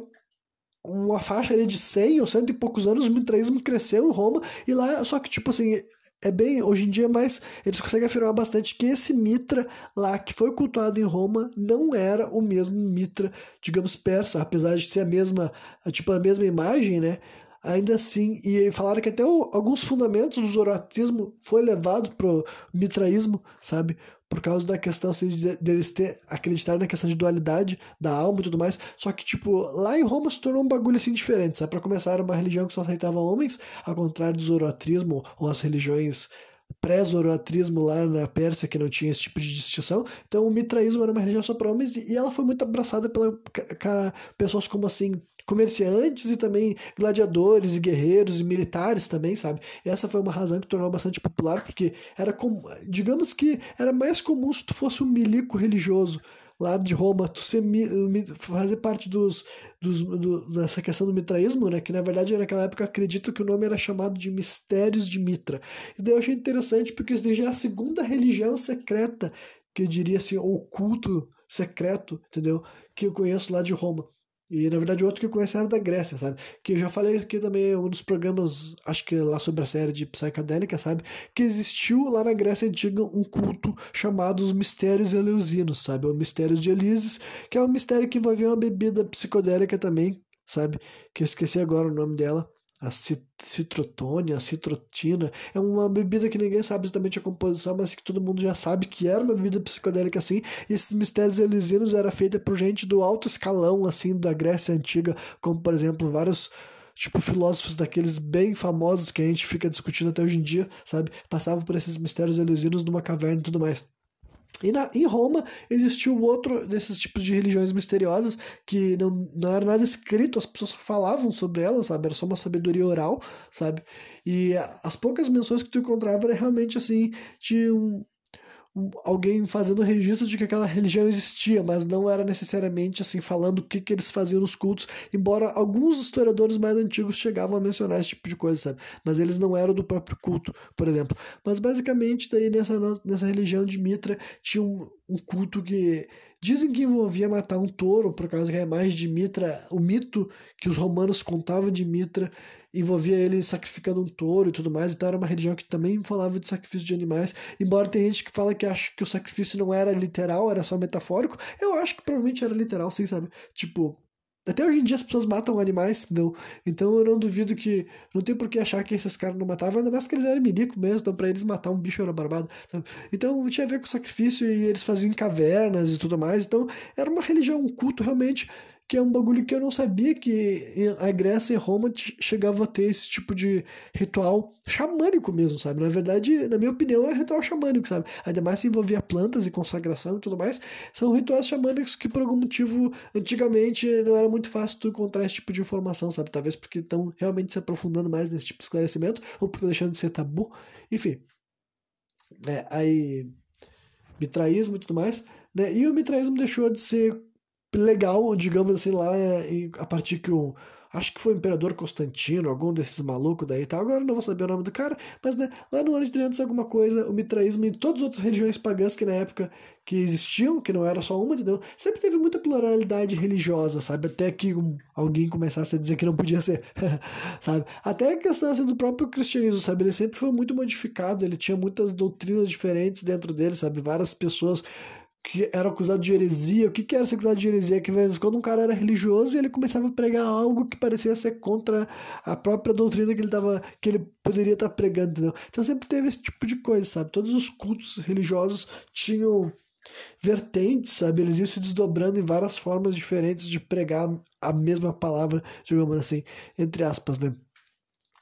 Speaker 1: uma faixa ali de 100 ou cento e poucos anos, o mitraísmo cresceu em Roma, e lá, só que, tipo assim, é bem, hoje em dia, mais eles conseguem afirmar bastante que esse Mitra lá que foi cultuado em Roma não era o mesmo Mitra, digamos, persa, apesar de ser a mesma, tipo, a mesma imagem, né? Ainda assim, e falaram que até o, alguns fundamentos do zoroatrismo foi levado pro mitraísmo, sabe? Por causa da questão assim, de, deles ter acreditar na questão de dualidade da alma e tudo mais. Só que, tipo, lá em Roma se tornou um bagulho assim diferente, sabe? Para começar, era uma religião que só aceitava homens, ao contrário do zoroatrismo ou as religiões pré-zoroatrismo lá na Pérsia, que não tinha esse tipo de distinção. Então, o mitraísmo era uma religião só para homens e ela foi muito abraçada pela cara, pessoas como assim comerciantes e também gladiadores e guerreiros e militares também, sabe? E essa foi uma razão que tornou bastante popular, porque era como, digamos que era mais comum se tu fosse um milico religioso lá de Roma, tu ser, fazer parte dos, dos do, dessa questão do mitraísmo, né? Que na verdade naquela época acredito que o nome era chamado de Mistérios de Mitra. E daí eu achei interessante porque isso já é a segunda religião secreta, que eu diria assim, oculto secreto, entendeu? Que eu conheço lá de Roma. E na verdade, outro que eu conheço era da Grécia, sabe? Que eu já falei aqui também, um dos programas, acho que lá sobre a série de psicadélica, sabe? Que existiu lá na Grécia Antiga um culto chamado os Mistérios Eleusinos, sabe? O Mistérios de Elises, que é um mistério que envolvia uma bebida psicodélica também, sabe? Que eu esqueci agora o nome dela a citrotônia, a citrotina. É uma bebida que ninguém sabe exatamente a composição, mas que todo mundo já sabe que era uma bebida psicodélica assim. E esses mistérios elisinos era feita por gente do alto escalão assim da Grécia antiga, como por exemplo vários tipo filósofos daqueles bem famosos que a gente fica discutindo até hoje em dia, sabe? Passavam por esses mistérios elisinos numa caverna e tudo mais. E na, em Roma existiu outro desses tipos de religiões misteriosas que não, não era nada escrito, as pessoas falavam sobre elas, sabe? Era só uma sabedoria oral, sabe? E as poucas menções que tu encontrava era realmente assim, de um, alguém fazendo registro de que aquela religião existia, mas não era necessariamente assim falando o que, que eles faziam nos cultos, embora alguns historiadores mais antigos chegavam a mencionar esse tipo de coisa, sabe? Mas eles não eram do próprio culto, por exemplo. Mas basicamente daí nessa, nessa religião de Mitra tinha um, um culto que Dizem que envolvia matar um touro, por causa que a imagem de Mitra, o mito que os romanos contavam de Mitra, envolvia ele sacrificando um touro e tudo mais, então era uma religião que também falava de sacrifício de animais, embora tem gente que fala que acha que o sacrifício não era literal, era só metafórico, eu acho que provavelmente era literal, sim, sabe? Tipo, até hoje em dia as pessoas matam animais, não. Então eu não duvido que. Não tem por que achar que esses caras não matavam, ainda mais que eles eram milico mesmo, então pra eles matar um bicho era barbado. Então tinha a ver com sacrifício e eles faziam cavernas e tudo mais. Então era uma religião, um culto realmente que é um bagulho que eu não sabia que a Grécia e Roma chegava a ter esse tipo de ritual xamânico mesmo, sabe? Na verdade, na minha opinião, é ritual xamânico, sabe? Ainda mais se envolvia plantas e consagração e tudo mais. São rituais xamânicos que, por algum motivo, antigamente não era muito fácil tu encontrar esse tipo de informação, sabe? Talvez porque estão realmente se aprofundando mais nesse tipo de esclarecimento, ou porque deixando de ser tabu. Enfim. É, aí. Mitraísmo e tudo mais. Né? E o mitraísmo deixou de ser legal, digamos assim, lá a partir que o acho que foi o Imperador Constantino, algum desses malucos daí e tal, agora não vou saber o nome do cara, mas né, lá no ano de 300 alguma coisa, o mitraísmo e todas as outras religiões pagãs que na época que existiam, que não era só uma, entendeu? Sempre teve muita pluralidade religiosa, sabe? Até que um, alguém começasse a dizer que não podia ser, <laughs> sabe? Até a questão assim, do próprio cristianismo, sabe? Ele sempre foi muito modificado, ele tinha muitas doutrinas diferentes dentro dele, sabe? Várias pessoas que era acusado de heresia. O que, que era ser acusado de heresia? Que quando um cara era religioso e ele começava a pregar algo que parecia ser contra a própria doutrina que ele tava, que ele poderia estar tá pregando, entendeu? Então sempre teve esse tipo de coisa, sabe? Todos os cultos religiosos tinham vertentes, sabe? Eles iam se desdobrando em várias formas diferentes de pregar a mesma palavra, digamos assim, entre aspas, né?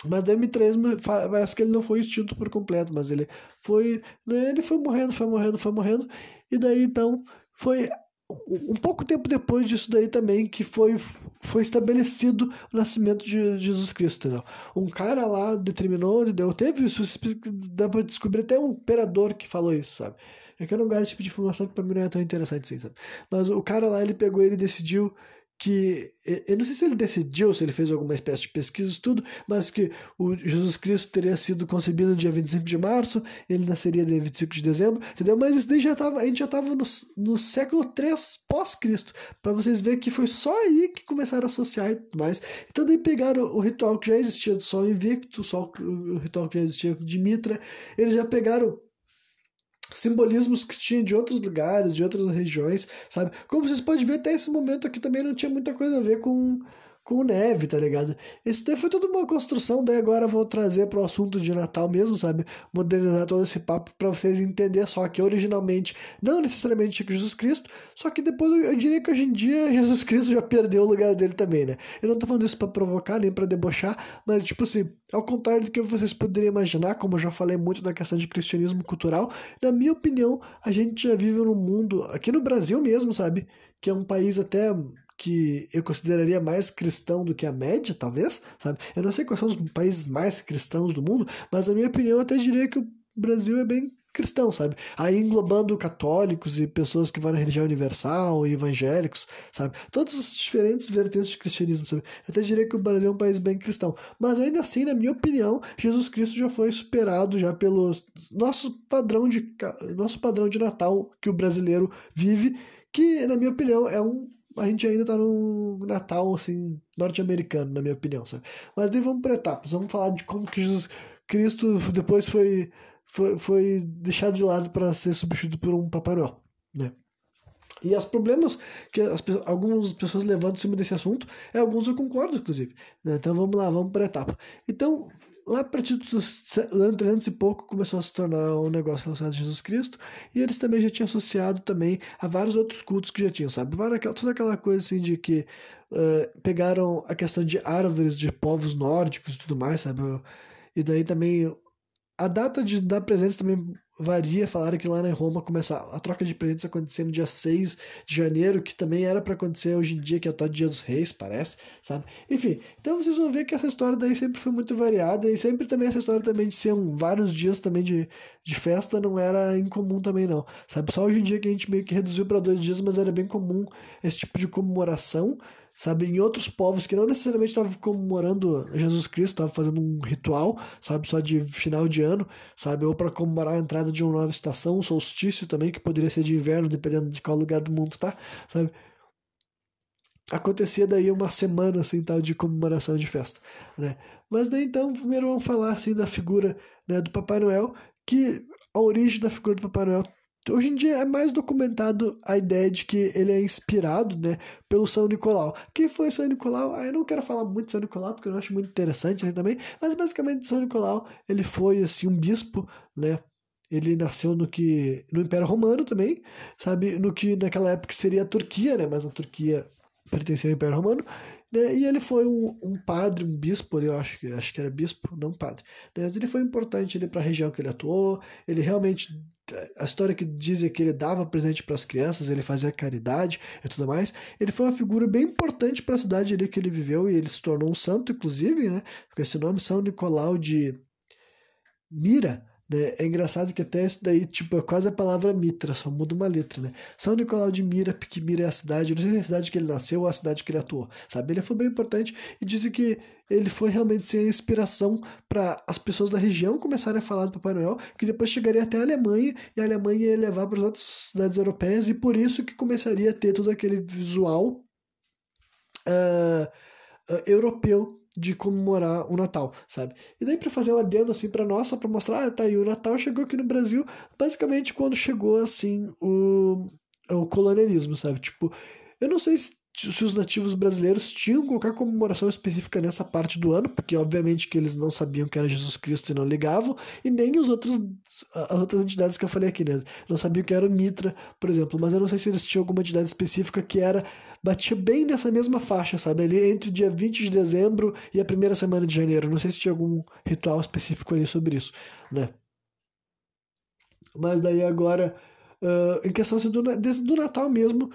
Speaker 1: Mas daí M3 parece que ele não foi extinto por completo, mas ele foi. Né, ele foi morrendo, foi morrendo, foi morrendo. E daí então foi um pouco tempo depois disso daí também que foi, foi estabelecido o nascimento de Jesus Cristo, entendeu? Um cara lá determinou, entendeu? Teve isso, dá pra descobrir até um imperador que falou isso, sabe? É eu não gosto desse tipo de informação que pra mim não é tão interessante assim, sabe? Mas o cara lá, ele pegou, ele decidiu que eu não sei se ele decidiu, se ele fez alguma espécie de pesquisa, tudo, mas que o Jesus Cristo teria sido concebido no dia 25 de março, ele nasceria dia 25 de dezembro, entendeu? Mas isso daí já tava, a gente já estava no, no século 3 pós-Cristo, para vocês verem que foi só aí que começaram a associar e tudo mais. Então daí pegaram o ritual que já existia do Sol Invicto, o, sol, o ritual que já existia de Mitra, eles já pegaram simbolismos que tinha de outros lugares, de outras regiões, sabe? Como vocês podem ver, até esse momento aqui também não tinha muita coisa a ver com com neve, tá ligado? Isso daí foi toda uma construção, daí agora vou trazer pro assunto de Natal mesmo, sabe? Modernizar todo esse papo para vocês entenderem só que originalmente, não necessariamente tinha Jesus Cristo, só que depois eu diria que hoje em dia <laughs> Jesus Cristo já perdeu o lugar dele também, né? Eu não tô falando isso para provocar nem para debochar, mas tipo assim, ao contrário do que vocês poderiam imaginar, como eu já falei muito da questão de cristianismo cultural, na minha opinião, a gente já vive num mundo, aqui no Brasil mesmo, sabe? Que é um país até que eu consideraria mais cristão do que a média, talvez, sabe? Eu não sei quais são os países mais cristãos do mundo, mas na minha opinião eu até diria que o Brasil é bem cristão, sabe? Aí englobando católicos e pessoas que vão na religião universal, e evangélicos, sabe? Todas as diferentes vertentes de cristianismo, sabe? Eu até diria que o Brasil é um país bem cristão. Mas ainda assim, na minha opinião, Jesus Cristo já foi superado já pelo nosso padrão de nosso padrão de Natal que o brasileiro vive, que na minha opinião é um a gente ainda tá no Natal, assim, norte-americano, na minha opinião, sabe? Mas daí vamos para etapas, vamos falar de como que Jesus Cristo depois foi, foi, foi deixado de lado para ser substituído por um Papai Noel, né? E os problemas que as, algumas pessoas levantam em cima desse assunto, é alguns eu concordo, inclusive. Né? Então vamos lá, vamos para etapa. Então, lá a partir dos 300 e pouco começou a se tornar um negócio relacionado a Jesus Cristo e eles também já tinham associado também a vários outros cultos que já tinham, sabe? Toda aquela coisa assim de que uh, pegaram a questão de árvores de povos nórdicos e tudo mais, sabe? E daí também a data de dar presentes também varia, falaram que lá na Roma começa a troca de presentes acontecer no dia 6 de janeiro, que também era para acontecer hoje em dia, que é o dia dos reis, parece, sabe? Enfim, então vocês vão ver que essa história daí sempre foi muito variada e sempre também essa história também de ser um, vários dias também de, de festa não era incomum também não, sabe? Só hoje em dia que a gente meio que reduziu para dois dias, mas era bem comum esse tipo de comemoração, sabe? Em outros povos que não necessariamente estavam comemorando Jesus Cristo, estavam fazendo um ritual, sabe? Só de final de ano, sabe? Ou para comemorar a entrada de uma nova estação, um solstício também, que poderia ser de inverno, dependendo de qual lugar do mundo tá, sabe? Acontecia daí uma semana, assim, tal, de comemoração de festa, né? Mas daí, então, primeiro vamos falar, assim, da figura né, do Papai Noel, que a origem da figura do Papai Noel Hoje em dia é mais documentado a ideia de que ele é inspirado né, pelo São Nicolau. Quem foi São Nicolau? Ah, eu não quero falar muito de São Nicolau porque eu não acho muito interessante né, também, mas basicamente São Nicolau ele foi assim um bispo, né? Ele nasceu no que no Império Romano também, sabe, no que naquela época seria a Turquia, né? Mas a Turquia pertencia ao Império Romano, né? E ele foi um, um, padre, um bispo, eu acho, acho que era bispo, não padre. Né? Mas ele foi importante para a região que ele atuou. Ele realmente a história que diz é que ele dava presente para as crianças, ele fazia caridade e tudo mais. Ele foi uma figura bem importante para a cidade ali que ele viveu e ele se tornou um santo, inclusive, né? Com esse nome São Nicolau de Mira, né? É engraçado que até isso daí, tipo, é quase a palavra Mitra, só muda uma letra, né? São Nicolau de Mira, porque Mira é a cidade, não sei se é a cidade que ele nasceu ou a cidade que ele atuou, sabe? Ele foi bem importante e dizem que ele foi realmente ser a inspiração para as pessoas da região começarem a falar do Papai Noel, que depois chegaria até a Alemanha e a Alemanha ia levar para as outras cidades europeias e por isso que começaria a ter todo aquele visual uh, uh, europeu de comemorar o Natal, sabe? E daí para fazer um adendo assim para nós, para mostrar, ah, tá aí, o Natal chegou aqui no Brasil, basicamente quando chegou assim o, o colonialismo, sabe? Tipo, eu não sei se se os nativos brasileiros tinham qualquer comemoração específica nessa parte do ano, porque obviamente que eles não sabiam que era Jesus Cristo e não ligavam, e nem os outros, as outras entidades que eu falei aqui, né? Não sabiam que era o Mitra, por exemplo, mas eu não sei se eles tinham alguma entidade específica que era, batia bem nessa mesma faixa, sabe? Ali entre o dia 20 de dezembro e a primeira semana de janeiro. Não sei se tinha algum ritual específico ali sobre isso, né? Mas daí agora, uh, em questão assim, do, do Natal mesmo,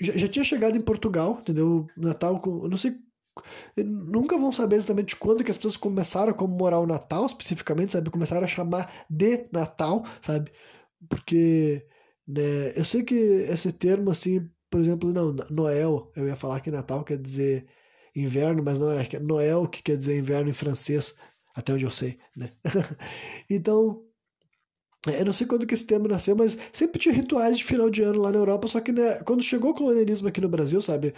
Speaker 1: já, já tinha chegado em Portugal, entendeu? Natal, eu não sei nunca vão saber exatamente quando que as pessoas começaram a comemorar o Natal, especificamente, sabe? Começaram a chamar de Natal, sabe? Porque né, eu sei que esse termo, assim, por exemplo, não, Noel, eu ia falar que Natal quer dizer inverno, mas não é, é Noel que quer dizer inverno em francês, até onde eu sei, né? <laughs> então, eu não sei quando que esse termo nasceu, mas sempre tinha rituais de final de ano lá na Europa, só que né, quando chegou o colonialismo aqui no Brasil, sabe?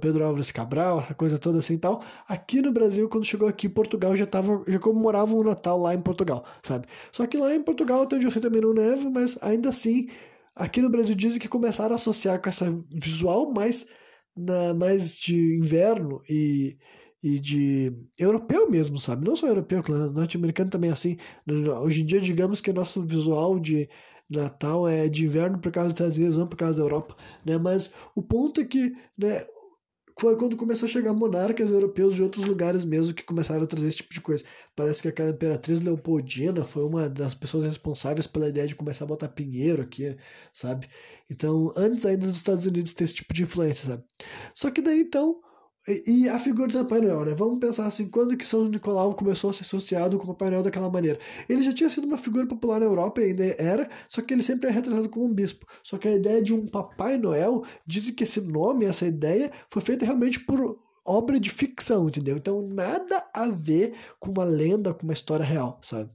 Speaker 1: Pedro Álvares Cabral, essa coisa toda assim e tal. Aqui no Brasil, quando chegou aqui, Portugal já tava, já comemorava o Natal lá em Portugal, sabe? Só que lá em Portugal, até onde eu sei também não neva, mas ainda assim, aqui no Brasil dizem que começaram a associar com essa visual mais, na, mais de inverno e e de europeu mesmo, sabe? Não só europeu, norte-americano também é assim. Hoje em dia, digamos que o nosso visual de Natal é de inverno por causa dos Estados Unidos, não por causa da Europa, né? Mas o ponto é que, né, foi quando começou a chegar monarcas europeus de outros lugares mesmo que começaram a trazer esse tipo de coisa. Parece que aquela imperatriz Leopoldina foi uma das pessoas responsáveis pela ideia de começar a botar pinheiro aqui, sabe? Então, antes ainda dos Estados Unidos ter esse tipo de influência, sabe? Só que daí então e, a figura do Papai Noel, né? Vamos pensar assim, quando que São Nicolau começou a ser associado com o Papai Noel daquela maneira? Ele já tinha sido uma figura popular na Europa, ainda era, só que ele sempre é retratado como um bispo. Só que a ideia de um Papai Noel, dizem que esse nome, essa ideia, foi feita realmente por obra de ficção, entendeu? Então nada a ver com uma lenda, com uma história real, sabe?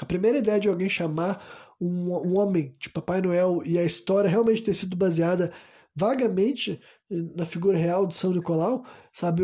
Speaker 1: A primeira ideia de alguém chamar um, um homem de Papai Noel e a história realmente ter sido baseada vagamente na figura real de São Nicolau, sabe?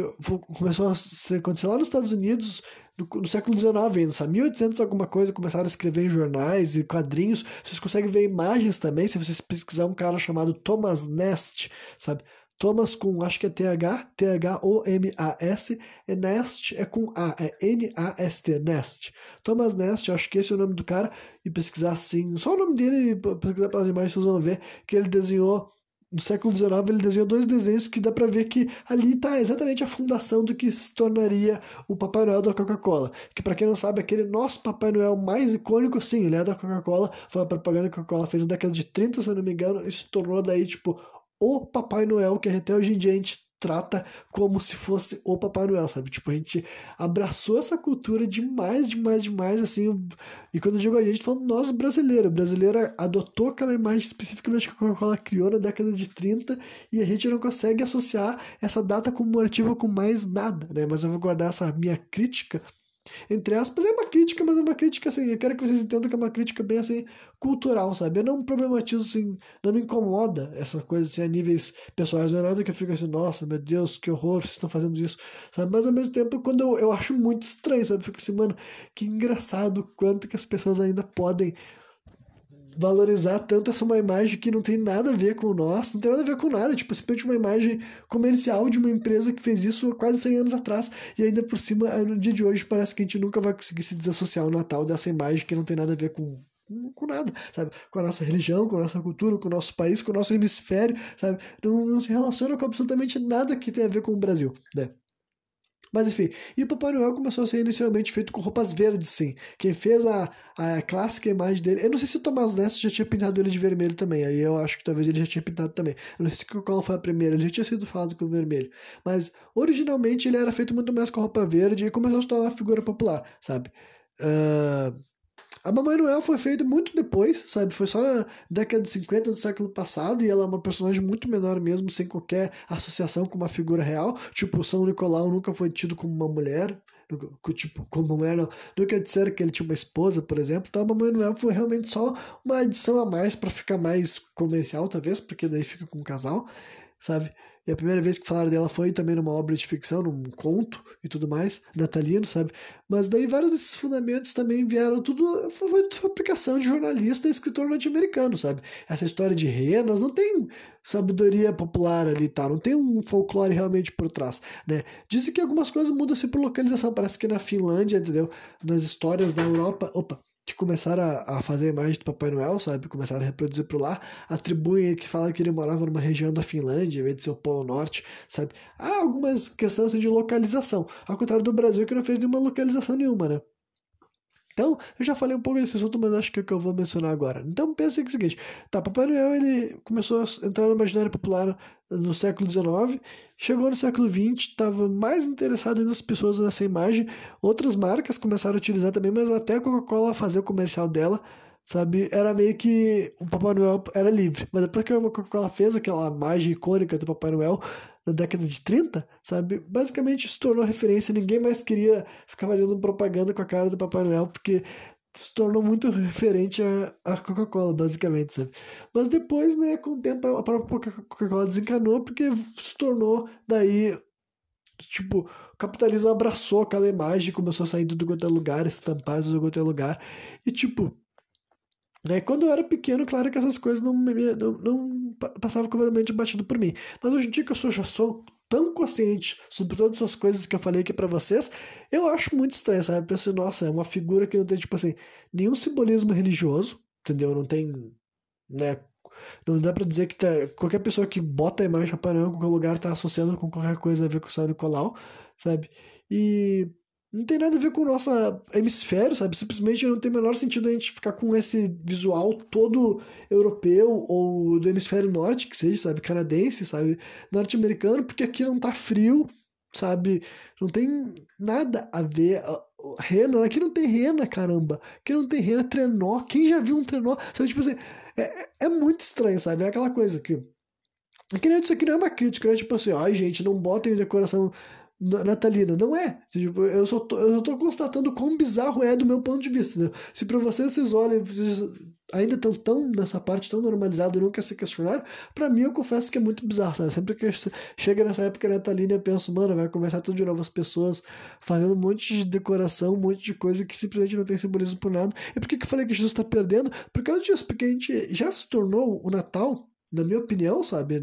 Speaker 1: Começou a acontecer lá nos Estados Unidos no, no século XIX ainda, sabe? 1800 alguma coisa, começaram a escrever em jornais e quadrinhos. Vocês conseguem ver imagens também, se vocês pesquisar um cara chamado Thomas Nast, sabe? Thomas com, acho que é TH, T-H-O-M-A-S, e Nest é com A, é N-A-S-T, Nest. Thomas Nest, acho que esse é o nome do cara, e pesquisar assim, só o nome dele, pesquisar pelas imagens, vocês vão ver que ele desenhou no século XIX ele desenhou dois desenhos que dá para ver que ali está exatamente a fundação do que se tornaria o Papai Noel da Coca-Cola. Que para quem não sabe, aquele nosso Papai Noel mais icônico, sim, ele é da Coca-Cola, foi a propaganda que a Coca-Cola fez na década de 30, se eu não me engano, e se tornou daí tipo o Papai Noel que até hoje em dia a gente trata como se fosse o Papai Noel, sabe? Tipo, a gente abraçou essa cultura demais, demais, demais, assim. E quando eu digo a gente, falando nós brasileiros. Brasileira adotou aquela imagem especificamente que a Coca-Cola criou na década de 30 e a gente não consegue associar essa data comemorativa com mais nada, né? Mas eu vou guardar essa minha crítica entre aspas, é uma crítica, mas é uma crítica assim. Eu quero que vocês entendam que é uma crítica bem assim, cultural, sabe? Eu não problematizo assim, não me incomoda essa coisa assim a níveis pessoais. Não é nada que eu fico assim, nossa, meu Deus, que horror, vocês estão fazendo isso, sabe? Mas ao mesmo tempo, quando eu, eu acho muito estranho, sabe? Eu fico assim, mano, que engraçado quanto que as pessoas ainda podem valorizar tanto essa uma imagem que não tem nada a ver com nós, não tem nada a ver com nada, tipo, simplesmente uma imagem comercial de uma empresa que fez isso há quase 100 anos atrás, e ainda por cima, no dia de hoje, parece que a gente nunca vai conseguir se desassociar o Natal dessa imagem que não tem nada a ver com com nada, sabe? Com a nossa religião, com a nossa cultura, com o nosso país, com o nosso hemisfério, sabe? Não, não se relaciona com absolutamente nada que tenha a ver com o Brasil, né? Mas enfim, e o Papai Noel começou a ser inicialmente feito com roupas verdes, sim. Quem fez a, a clássica imagem dele. Eu não sei se o Tomás Ness já tinha pintado ele de vermelho também. Aí eu acho que talvez ele já tinha pintado também. Eu não sei qual foi a primeira, ele já tinha sido falado com o vermelho. Mas originalmente ele era feito muito mais com roupa verde e começou a se tornar uma figura popular, sabe? Uh, a Mamãe Noel foi feita muito depois, sabe? Foi só na década de 50 do século passado e ela é uma personagem muito menor mesmo, sem qualquer associação com uma figura real. Tipo, São Nicolau nunca foi tido como uma mulher, tipo, como mulher. Nunca disseram que ele tinha uma esposa, por exemplo. Então a Mamãe Noel foi realmente só uma edição a mais para ficar mais comercial, talvez, porque daí fica com um casal, sabe? E a primeira vez que falaram dela foi também numa obra de ficção, num conto e tudo mais, natalino, sabe? Mas daí vários desses fundamentos também vieram tudo. Foi fabricação de jornalista e escritor norte-americano, sabe? Essa história de renas não tem sabedoria popular ali, tá? Não tem um folclore realmente por trás, né? Dizem que algumas coisas mudam-se por localização. Parece que na Finlândia, entendeu? Nas histórias da Europa. Opa! Que começaram a, a fazer a imagem do Papai Noel, sabe? Começaram a reproduzir por lá. Atribuem que fala que ele morava numa região da Finlândia, em vez de ser o Polo Norte, sabe? Há algumas questões assim, de localização. Ao contrário do Brasil, que não fez nenhuma localização nenhuma, né? Então, eu já falei um pouco desse assunto, mas acho que é o que eu vou mencionar agora. Então, pensa que é o seguinte: tá, Papai Noel ele começou a entrar no imaginário popular no século XIX, chegou no século XX, estava mais interessado nas pessoas nessa imagem. Outras marcas começaram a utilizar também, mas até a Coca-Cola fazer o comercial dela sabe? Era meio que o Papai Noel era livre. Mas depois que a Coca-Cola fez aquela imagem icônica do Papai Noel na década de 30, sabe? Basicamente se tornou referência. Ninguém mais queria ficar fazendo propaganda com a cara do Papai Noel, porque se tornou muito referente à Coca-Cola, basicamente, sabe? Mas depois, né, com o tempo, a própria Coca-Cola desencanou, porque se tornou daí tipo, o capitalismo abraçou aquela imagem, começou a sair do quanto é lugar, estampados do quanto é lugar, e tipo, né? Quando eu era pequeno, claro que essas coisas não, não, não passavam completamente batido por mim. Mas hoje em dia que eu sou, já sou tão consciente sobre todas essas coisas que eu falei aqui para vocês, eu acho muito estranho, sabe? Eu penso, nossa, é uma figura que não tem, tipo assim, nenhum simbolismo religioso, entendeu? Não tem, né? Não dá pra dizer que tá, qualquer pessoa que bota a imagem de Papai em qualquer lugar tá associando com qualquer coisa a ver com o São Nicolau, sabe? E não tem nada a ver com o nosso hemisfério, sabe? Simplesmente não tem o menor sentido a gente ficar com esse visual todo europeu ou do hemisfério norte, que seja, sabe? Canadense, sabe? Norte-americano, porque aqui não tá frio, sabe? Não tem nada a ver. Rena, aqui não tem rena, caramba. Aqui não tem rena, trenó. Quem já viu um trenó? Sabe, tipo assim, é, é muito estranho, sabe? É aquela coisa que. Isso aqui não é uma crítica, né? Tipo assim, ai gente, não botem decoração natalina. Não é. Tipo, eu só tô, eu tô constatando quão bizarro é do meu ponto de vista. Né? Se para vocês vocês olham, vocês ainda estão tão nessa parte tão normalizada e nunca se questionaram, para mim eu confesso que é muito bizarro. Sabe? Sempre que chega nessa época natalina eu penso, mano, vai começar tudo de novo as pessoas fazendo um monte de decoração, um monte de coisa que simplesmente não tem simbolismo por nada. E por que, que eu falei que Jesus está perdendo? Por causa disso, porque a gente já se tornou o Natal na minha opinião, sabe?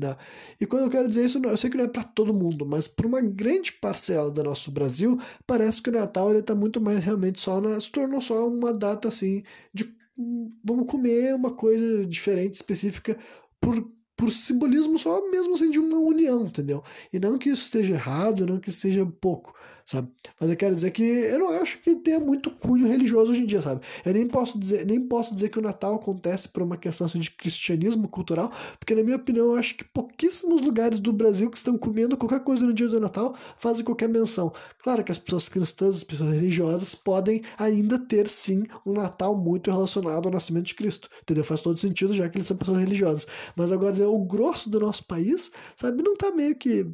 Speaker 1: E quando eu quero dizer isso, eu sei que não é para todo mundo, mas para uma grande parcela do nosso Brasil, parece que o Natal ele tá muito mais realmente só na... se tornou só uma data assim de hum, vamos comer uma coisa diferente, específica por por simbolismo só mesmo assim de uma união, entendeu? E não que isso esteja errado, não que seja pouco, sabe? Mas eu quero dizer que eu não acho que tenha muito cunho religioso hoje em dia, sabe? Eu nem posso dizer, nem posso dizer que o Natal acontece por uma questão assim, de cristianismo cultural, porque na minha opinião eu acho que pouquíssimos lugares do Brasil que estão comendo qualquer coisa no dia do Natal fazem qualquer menção. Claro que as pessoas cristãs, as pessoas religiosas podem ainda ter sim um Natal muito relacionado ao nascimento de Cristo, entendeu? Faz todo sentido já que eles são pessoas religiosas. Mas agora dizer o grosso do nosso país, sabe, não tá meio que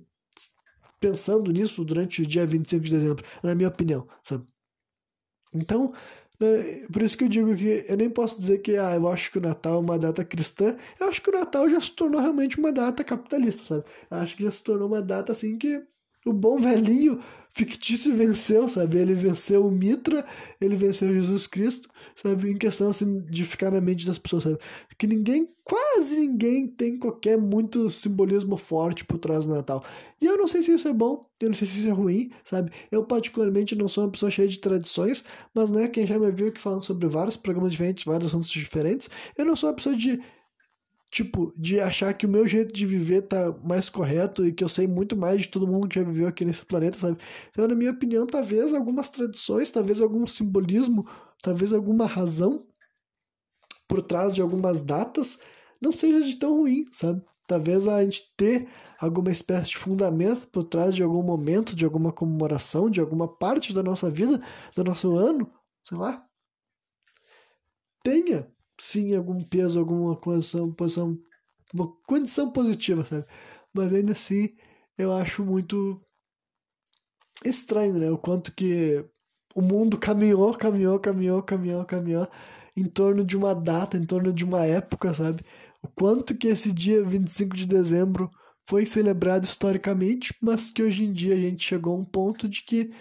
Speaker 1: pensando nisso durante o dia 25 de dezembro, na minha opinião, sabe? Então, né, por isso que eu digo que eu nem posso dizer que ah, eu acho que o Natal é uma data cristã, eu acho que o Natal já se tornou realmente uma data capitalista, sabe? Eu acho que já se tornou uma data assim que o bom velhinho fictício venceu, sabe? Ele venceu o Mitra, ele venceu Jesus Cristo, sabe? Em questão assim, de ficar na mente das pessoas, sabe? Que ninguém, quase ninguém, tem qualquer muito simbolismo forte por trás do Natal. E eu não sei se isso é bom, eu não sei se isso é ruim, sabe? Eu, particularmente, não sou uma pessoa cheia de tradições, mas, né, quem já me viu aqui falando sobre vários programas diferentes, vários assuntos diferentes, eu não sou uma pessoa de tipo, de achar que o meu jeito de viver tá mais correto e que eu sei muito mais de todo mundo que já viveu aqui nesse planeta, sabe? Então, na minha opinião, talvez algumas tradições, talvez algum simbolismo, talvez alguma razão por trás de algumas datas não seja de tão ruim, sabe? Talvez a gente ter alguma espécie de fundamento por trás de algum momento, de alguma comemoração, de alguma parte da nossa vida, do nosso ano, sei lá, tenha sim algum peso, alguma condição, posição, uma condição positiva, sabe? Mas ainda assim, eu acho muito estranho, né? O quanto que o mundo caminhou, caminhou, caminhou, caminhou, caminhou em torno de uma data, em torno de uma época, sabe? O quanto que esse dia 25 de dezembro foi celebrado historicamente, mas que hoje em dia a gente chegou a um ponto de que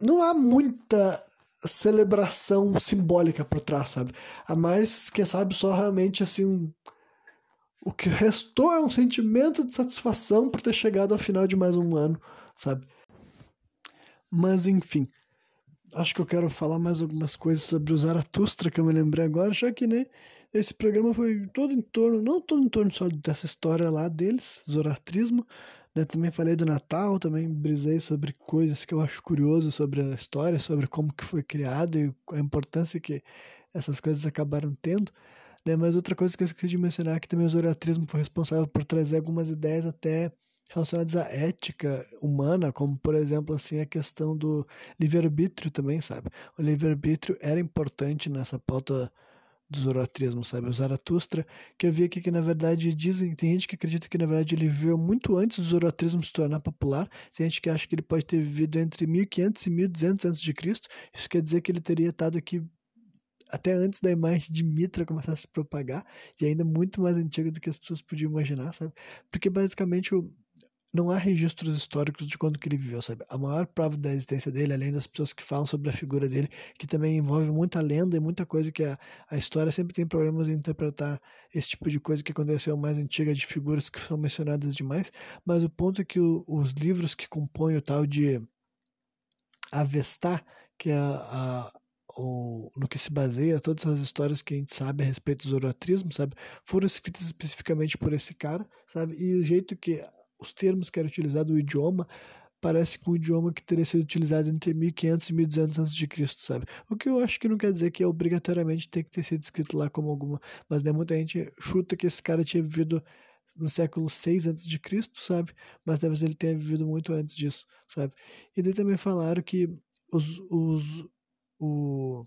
Speaker 1: não há muita celebração simbólica por trás, sabe? A mais, quem sabe, só realmente assim. O que restou é um sentimento de satisfação por ter chegado ao final de mais um ano, sabe? Mas enfim, acho que eu quero falar mais algumas coisas sobre o Zaratustra que eu me lembrei agora, já que né, esse programa foi todo em torno, não todo em torno só dessa história lá deles, Zoratrismo, né? Também falei do Natal, também brisei sobre coisas que eu acho curioso sobre a história, sobre como que foi criado e a importância que essas coisas acabaram tendo. Né? Mas outra coisa que eu esqueci de mencionar é que também o zoroastrismo foi responsável por trazer algumas ideias até relacionadas à ética humana, como por exemplo assim a questão do livre-arbítrio também, sabe? O livre-arbítrio era importante nessa pauta do zoroastrismo, sabe? O Zaratustra, que eu vi aqui que na verdade dizem, tem gente que acredita que na verdade ele viveu muito antes do zoroastrismo se tornar popular, tem gente que acha que ele pode ter vivido entre 1500 e 1200 antes de Cristo. Isso quer dizer que ele teria estado aqui até antes da imagem de Mitra começar a se propagar, e ainda muito mais antigo do que as pessoas podiam imaginar, sabe? Porque basicamente o não há registros históricos de quando que ele viveu, sabe? A maior prova da existência dele, além das pessoas que falam sobre a figura dele, que também envolve muita lenda e muita coisa que a, a história sempre tem problemas em interpretar esse tipo de coisa que aconteceu mais antiga de figuras que são mencionadas demais, mas o ponto é que o, os livros que compõem o tal de Avestar, que é a, o, no que se baseia todas as histórias que a gente sabe a respeito do zoroatrismo, sabe, foram escritas especificamente por esse cara, sabe, e o jeito que os termos que era utilizado, o idioma, parece com o idioma que teria sido utilizado entre 1500 e 1200 a.C., sabe? O que eu acho que não quer dizer que obrigatoriamente tem que ter sido escrito lá como alguma, mas né, muita gente chuta que esse cara tinha vivido no século 6 antes de Cristo, sabe? Mas talvez ele tenha vivido muito antes disso, sabe? E daí também falaram que os, os o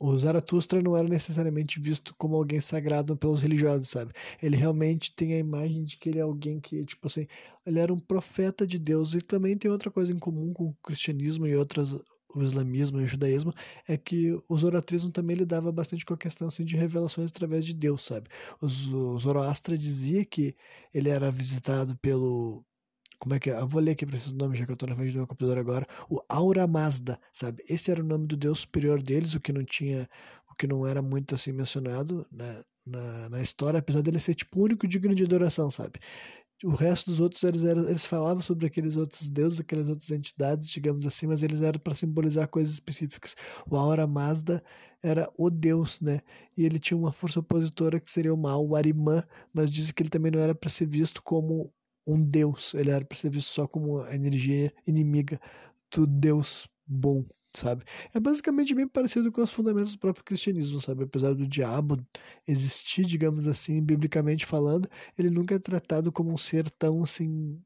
Speaker 1: o Zaratustra não era necessariamente visto como alguém sagrado pelos religiosos, sabe? Ele realmente tem a imagem de que ele é alguém que, tipo assim, ele era um profeta de Deus. E também tem outra coisa em comum com o cristianismo e outras o islamismo e o judaísmo é que o zoroastrismo também lidava bastante com a questão assim, de revelações através de Deus, sabe? O Zoroastra dizia que ele era visitado pelo como é que é? Eu vou ler aqui para esse nome, já que eu estou na frente do meu computador agora. O Aura Mazda, sabe? Esse era o nome do deus superior deles, o que não tinha, o que não era muito assim mencionado na, na, na história, apesar dele ser tipo o único digno de adoração, sabe? O resto dos outros, eles, eram, eles falavam sobre aqueles outros deuses, aquelas outras entidades, digamos assim, mas eles eram para simbolizar coisas específicas. O Aura Mazda era o deus, né? E ele tinha uma força opositora que seria o mal, o Arimã, mas dizem que ele também não era para ser visto como um deus, ele era para ser visto só como a energia inimiga do deus bom, sabe? É basicamente bem parecido com os fundamentos do próprio cristianismo, sabe? Apesar do diabo existir, digamos assim, biblicamente falando, ele nunca é tratado como um ser tão assim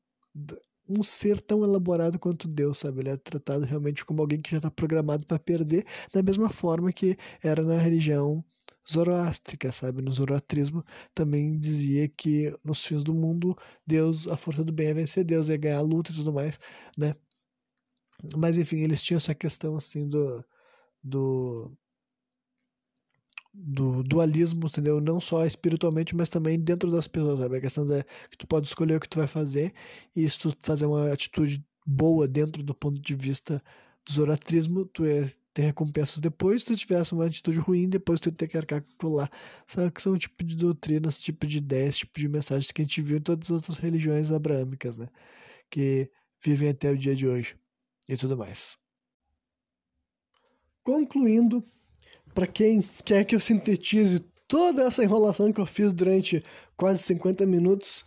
Speaker 1: um ser tão elaborado quanto Deus, sabe? Ele é tratado realmente como alguém que já está programado para perder, da mesma forma que era na religião zoroástrica, sabe? No zoroastrismo também dizia que nos fins do mundo, Deus, a força do bem é vencer Deus, é ganhar a luta e tudo mais, né? Mas enfim, eles tinham essa questão assim do do do dualismo, entendeu? Não só espiritualmente, mas também dentro das pessoas, sabe? A questão é que tu pode escolher o que tu vai fazer e se tu fazer uma atitude boa dentro do ponto de vista zoratrismo, tu é ter recompensas depois, se tu tivesse uma atitude ruim, depois tu ia ter que arcar com lá. Sabe que são tipo de doutrinas, tipo de ideias, tipo de mensagens que a gente viu em todas as outras religiões abraâmicas, né? Que vivem até o dia de hoje e tudo mais. Concluindo, para quem quer que eu sintetize toda essa enrolação que eu fiz durante quase 50 minutos,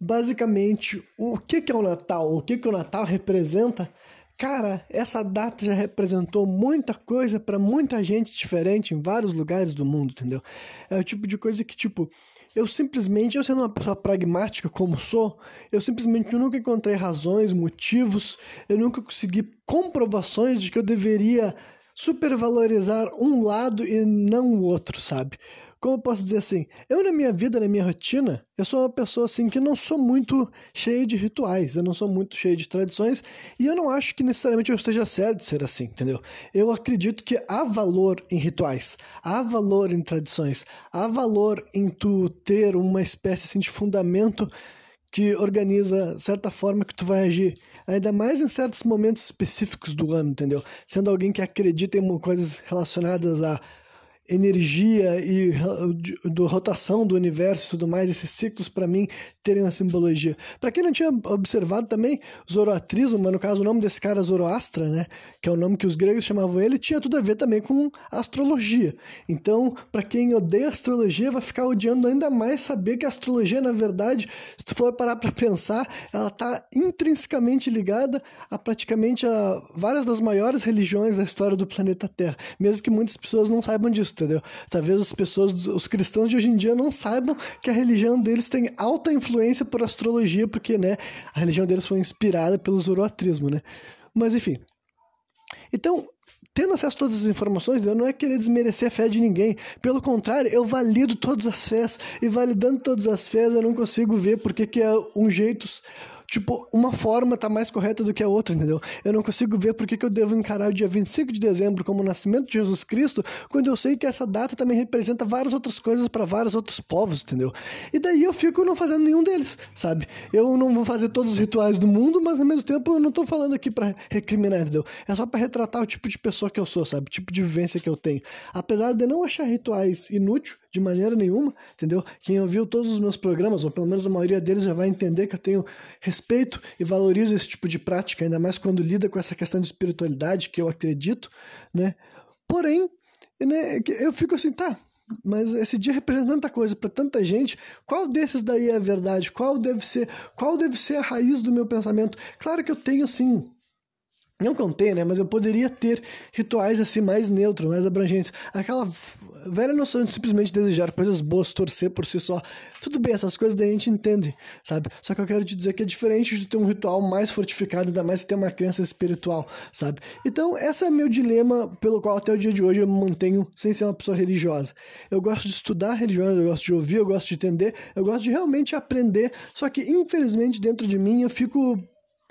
Speaker 1: basicamente, o que, que é o Natal? O que, que o Natal representa? Cara, essa data já representou muita coisa para muita gente diferente em vários lugares do mundo, entendeu? É o tipo de coisa que, tipo, eu simplesmente, eu sendo uma pessoa pragmática como sou, eu simplesmente nunca encontrei razões, motivos, eu nunca consegui comprovações de que eu deveria supervalorizar um lado e não o outro, sabe? Como posso dizer assim? Eu, na minha vida, na minha rotina, eu sou uma pessoa assim que não sou muito cheia de rituais, eu não sou muito cheia de tradições e eu não acho que necessariamente eu esteja certo de ser assim, entendeu? Eu acredito que há valor em rituais, há valor em tradições, há valor em tu ter uma espécie assim, de fundamento que organiza certa forma que tu vai agir. Ainda mais em certos momentos específicos do ano, entendeu? Sendo alguém que acredita em coisas relacionadas a energia e do rotação do universo e tudo mais, esses ciclos para mim terem uma simbologia. Para quem não tinha observado também, zoroatrismo, no caso o nome desse cara Zoroastra, né, que é o nome que os gregos chamavam ele, tinha tudo a ver também com astrologia. Então, para quem odeia astrologia, vai ficar odiando ainda mais saber que a astrologia, na verdade, se tu for parar para pensar, ela tá intrinsecamente ligada a praticamente a várias das maiores religiões da história do planeta Terra, mesmo que muitas pessoas não saibam disso entendeu? Talvez as pessoas, os cristãos de hoje em dia não saibam que a religião deles tem alta influência por astrologia, porque, né, a religião deles foi inspirada pelo zoroatrismo, né? Mas, enfim. Então, tendo acesso a todas as informações, eu não é querer desmerecer a fé de ninguém. Pelo contrário, eu valido todas as fés. E validando todas as fés, eu não consigo ver porque que é um jeito tipo, uma forma tá mais correta do que a outra, entendeu? Eu não consigo ver por que, que eu devo encarar o dia 25 de dezembro como o nascimento de Jesus Cristo, quando eu sei que essa data também representa várias outras coisas para vários outros povos, entendeu? E daí eu fico não fazendo nenhum deles, sabe? Eu não vou fazer todos os rituais do mundo, mas ao mesmo tempo eu não tô falando aqui para recriminar, entendeu? É só para retratar o tipo de pessoa que eu sou, sabe? O tipo de vivência que eu tenho. Apesar de não achar rituais inútil, de maneira nenhuma, entendeu? Quem ouviu todos os meus programas, ou pelo menos a maioria deles, já vai entender que eu tenho respeito e valorizo esse tipo de prática, ainda mais quando lida com essa questão de espiritualidade, que eu acredito, né? Porém, né, eu fico assim, tá, mas esse dia representa tanta coisa para tanta gente. Qual desses daí é a verdade? Qual deve ser? Qual deve ser a raiz do meu pensamento? Claro que eu tenho assim não contei, né? Mas eu poderia ter rituais assim mais neutros, mais abrangentes. Aquela velha noção de simplesmente desejar coisas boas, torcer por si só. Tudo bem, essas coisas daí a gente entende, sabe? Só que eu quero te dizer que é diferente de ter um ritual mais fortificado, ainda mais ter uma crença espiritual, sabe? Então, esse é meu dilema pelo qual até o dia de hoje eu me mantenho sem ser uma pessoa religiosa. Eu gosto de estudar religiões, eu gosto de ouvir, eu gosto de entender, eu gosto de realmente aprender, só que infelizmente dentro de mim eu fico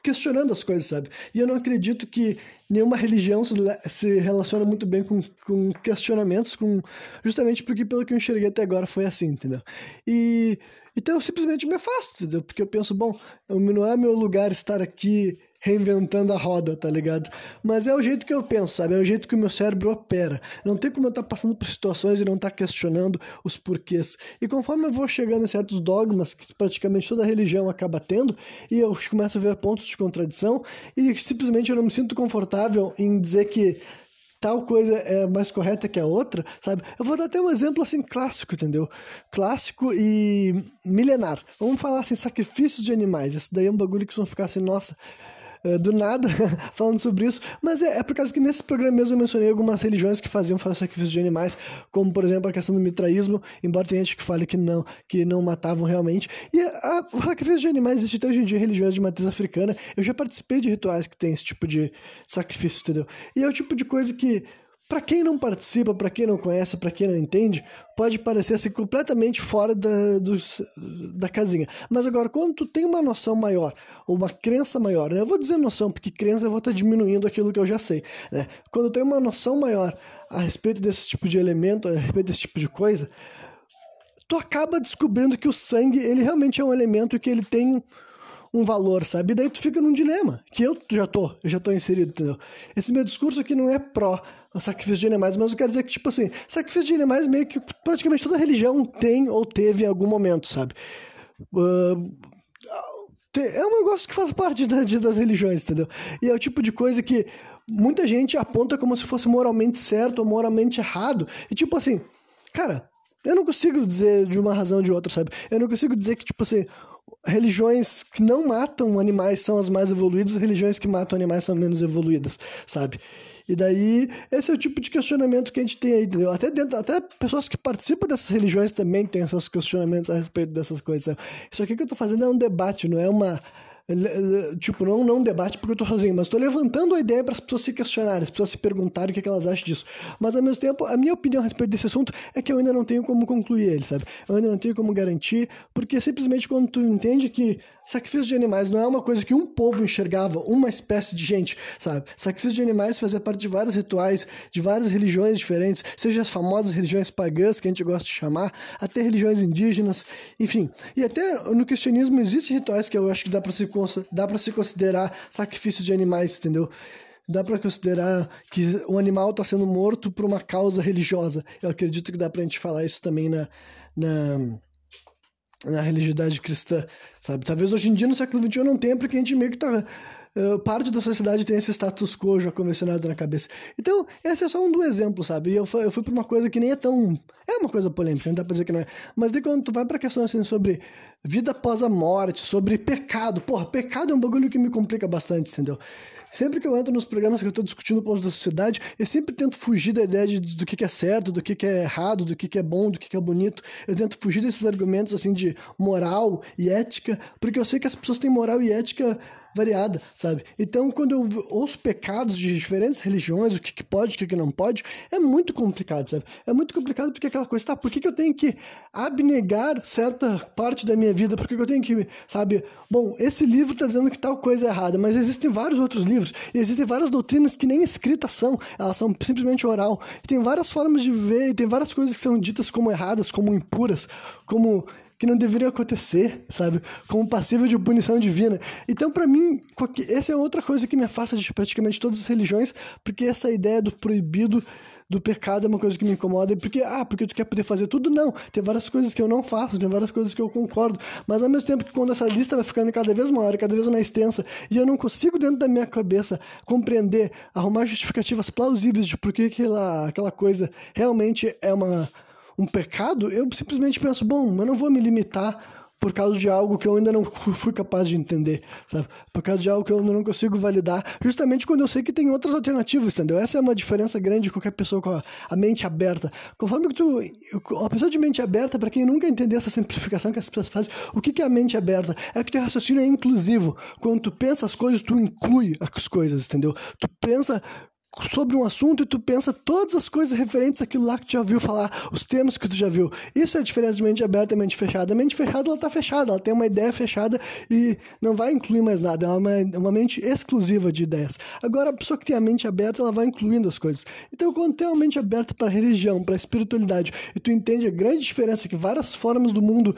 Speaker 1: questionando as coisas, sabe? E eu não acredito que nenhuma religião se relaciona muito bem com, com questionamentos, com justamente porque pelo que eu enxerguei até agora foi assim, entendeu? E então eu simplesmente me afasto, entendeu? Porque eu penso, bom, não é meu lugar estar aqui reinventando a roda, tá ligado? Mas é o jeito que eu penso, sabe? É o jeito que o meu cérebro opera. Não tem como eu estar tá passando por situações e não estar tá questionando os porquês. E conforme eu vou chegando em certos dogmas que praticamente toda religião acaba tendo, e eu começo a ver pontos de contradição, e simplesmente eu não me sinto confortável em dizer que tal coisa é mais correta que a outra, sabe? Eu vou dar até um exemplo assim clássico, entendeu? Clássico e milenar. Vamos falar assim, sacrifícios de animais. Esse daí é um bagulho que vocês vão ficar assim, nossa, do nada <laughs> falando sobre isso, mas é, é por causa que nesse programa mesmo eu mencionei algumas religiões que faziam sacrifício de animais, como por exemplo a questão do mitraísmo, embora tenha gente que fale que não, que não matavam realmente. E a, o sacrifício de animais existe até hoje em dia religiões de matriz africana. Eu já participei de rituais que tem esse tipo de sacrifício, entendeu? E é o tipo de coisa que para quem não participa, para quem não conhece, para quem não entende, pode parecer assim, completamente fora da, dos, da casinha. Mas agora, quando tu tem uma noção maior, uma crença maior, né? eu vou dizer noção, porque crença eu vou estar diminuindo aquilo que eu já sei. Né? Quando tem uma noção maior a respeito desse tipo de elemento, a respeito desse tipo de coisa, tu acaba descobrindo que o sangue, ele realmente é um elemento que ele tem um valor, sabe? E daí tu fica num dilema, que eu já tô, eu já tô inserido, entendeu? Esse meu discurso aqui não é pró sacrifício de animais, mas eu quero dizer que, tipo assim, sacrifício de animais meio que praticamente toda religião tem ou teve em algum momento, sabe? Uh, é um negócio que faz parte da, das religiões, entendeu? E é o tipo de coisa que muita gente aponta como se fosse moralmente certo ou moralmente errado. E tipo assim, cara, eu não consigo dizer de uma razão ou de outra, sabe? Eu não consigo dizer que, tipo assim, religiões que não matam animais são as mais evoluídas, religiões que matam animais são menos evoluídas, sabe? E daí, esse é o tipo de questionamento que a gente tem aí, entendeu? Até, dentro, até pessoas que participam dessas religiões também têm seus questionamentos a respeito dessas coisas. Isso aqui que eu tô fazendo é um debate, não é uma Tipo, não, não um debate porque eu tô sozinho, mas tô levantando a ideia para as pessoas se questionarem, as pessoas se perguntarem o que, é que elas acham disso. Mas ao mesmo tempo, a minha opinião a respeito desse assunto é que eu ainda não tenho como concluir ele, sabe? Eu ainda não tenho como garantir, porque simplesmente quando tu entende que sacrifício de animais não é uma coisa que um povo enxergava, uma espécie de gente, sabe? Sacrifício de animais fazia parte de vários rituais, de várias religiões diferentes, seja as famosas religiões pagãs, que a gente gosta de chamar, até religiões indígenas, enfim. E até no cristianismo existem rituais que eu acho que dá para se dá para se considerar sacrifícios de animais, entendeu? Dá para considerar que o animal está sendo morto por uma causa religiosa. Eu acredito que dá para a gente falar isso também na, na, na religiosidade cristã, sabe? Talvez hoje em dia, no século XXI, não tenha, porque a gente meio que Uh, parte da sociedade tem esse status quo já convencionado na cabeça. Então, esse é só um do exemplo, sabe? Eu, eu fui pra uma coisa que nem é tão. É uma coisa polêmica, não dá pra dizer que não é. Mas daí quando tu vai pra questão assim sobre vida após a morte, sobre pecado. Porra, pecado é um bagulho que me complica bastante, entendeu? Sempre que eu entro nos programas que eu estou discutindo o ponto da sociedade, eu sempre tento fugir da ideia de, do que, que é certo, do que, que é errado, do que, que é bom, do que, que é bonito. Eu tento fugir desses argumentos assim de moral e ética, porque eu sei que as pessoas têm moral e ética variada, sabe? Então, quando eu ouço pecados de diferentes religiões, o que, que pode, o que, que não pode, é muito complicado, sabe? É muito complicado porque aquela coisa, tá, por que, que eu tenho que abnegar certa parte da minha vida? Por que, que eu tenho que, sabe? Bom, esse livro está dizendo que tal coisa é errada, mas existem vários outros livros, e existem várias doutrinas que nem escritas são, elas são simplesmente oral. E tem várias formas de viver, e tem várias coisas que são ditas como erradas, como impuras, como que não deveria acontecer, sabe? Como passível de punição divina. Então, para mim, essa é outra coisa que me afasta de praticamente todas as religiões, porque essa ideia do proibido do pecado é uma coisa que me incomoda, porque, ah, porque tu quer poder fazer tudo? Não. Tem várias coisas que eu não faço, tem várias coisas que eu concordo, mas ao mesmo tempo que quando essa lista vai ficando cada vez maior, cada vez mais extensa, e eu não consigo dentro da minha cabeça compreender, arrumar justificativas plausíveis de por que aquela, aquela coisa realmente é uma um pecado, eu simplesmente penso, bom, eu não vou me limitar por causa de algo que eu ainda não fui capaz de entender, sabe? Por causa de algo que eu ainda não consigo validar, justamente quando eu sei que tem outras alternativas, entendeu? Essa é uma diferença grande de qualquer pessoa com a, mente aberta. Conforme que tu. Uma pessoa de mente aberta, para quem nunca entendeu essa simplificação que as pessoas fazem, o que, que é a mente aberta? É que teu raciocínio é inclusivo. Quando tu pensa as coisas, tu inclui as coisas, entendeu? Tu pensa sobre um assunto e tu pensa todas as coisas referentes àquilo lá que tu já viu falar, os temas que tu já viu. Isso é a diferença de mente aberta e mente fechada. A mente fechada, ela tá fechada, ela tem uma ideia fechada e não vai incluir mais nada. É uma, uma mente exclusiva de ideias. Agora, a pessoa que tem a mente aberta, ela vai incluindo as coisas. Então, quando tem uma mente aberta para religião, para espiritualidade, e tu entende a grande diferença que várias formas do mundo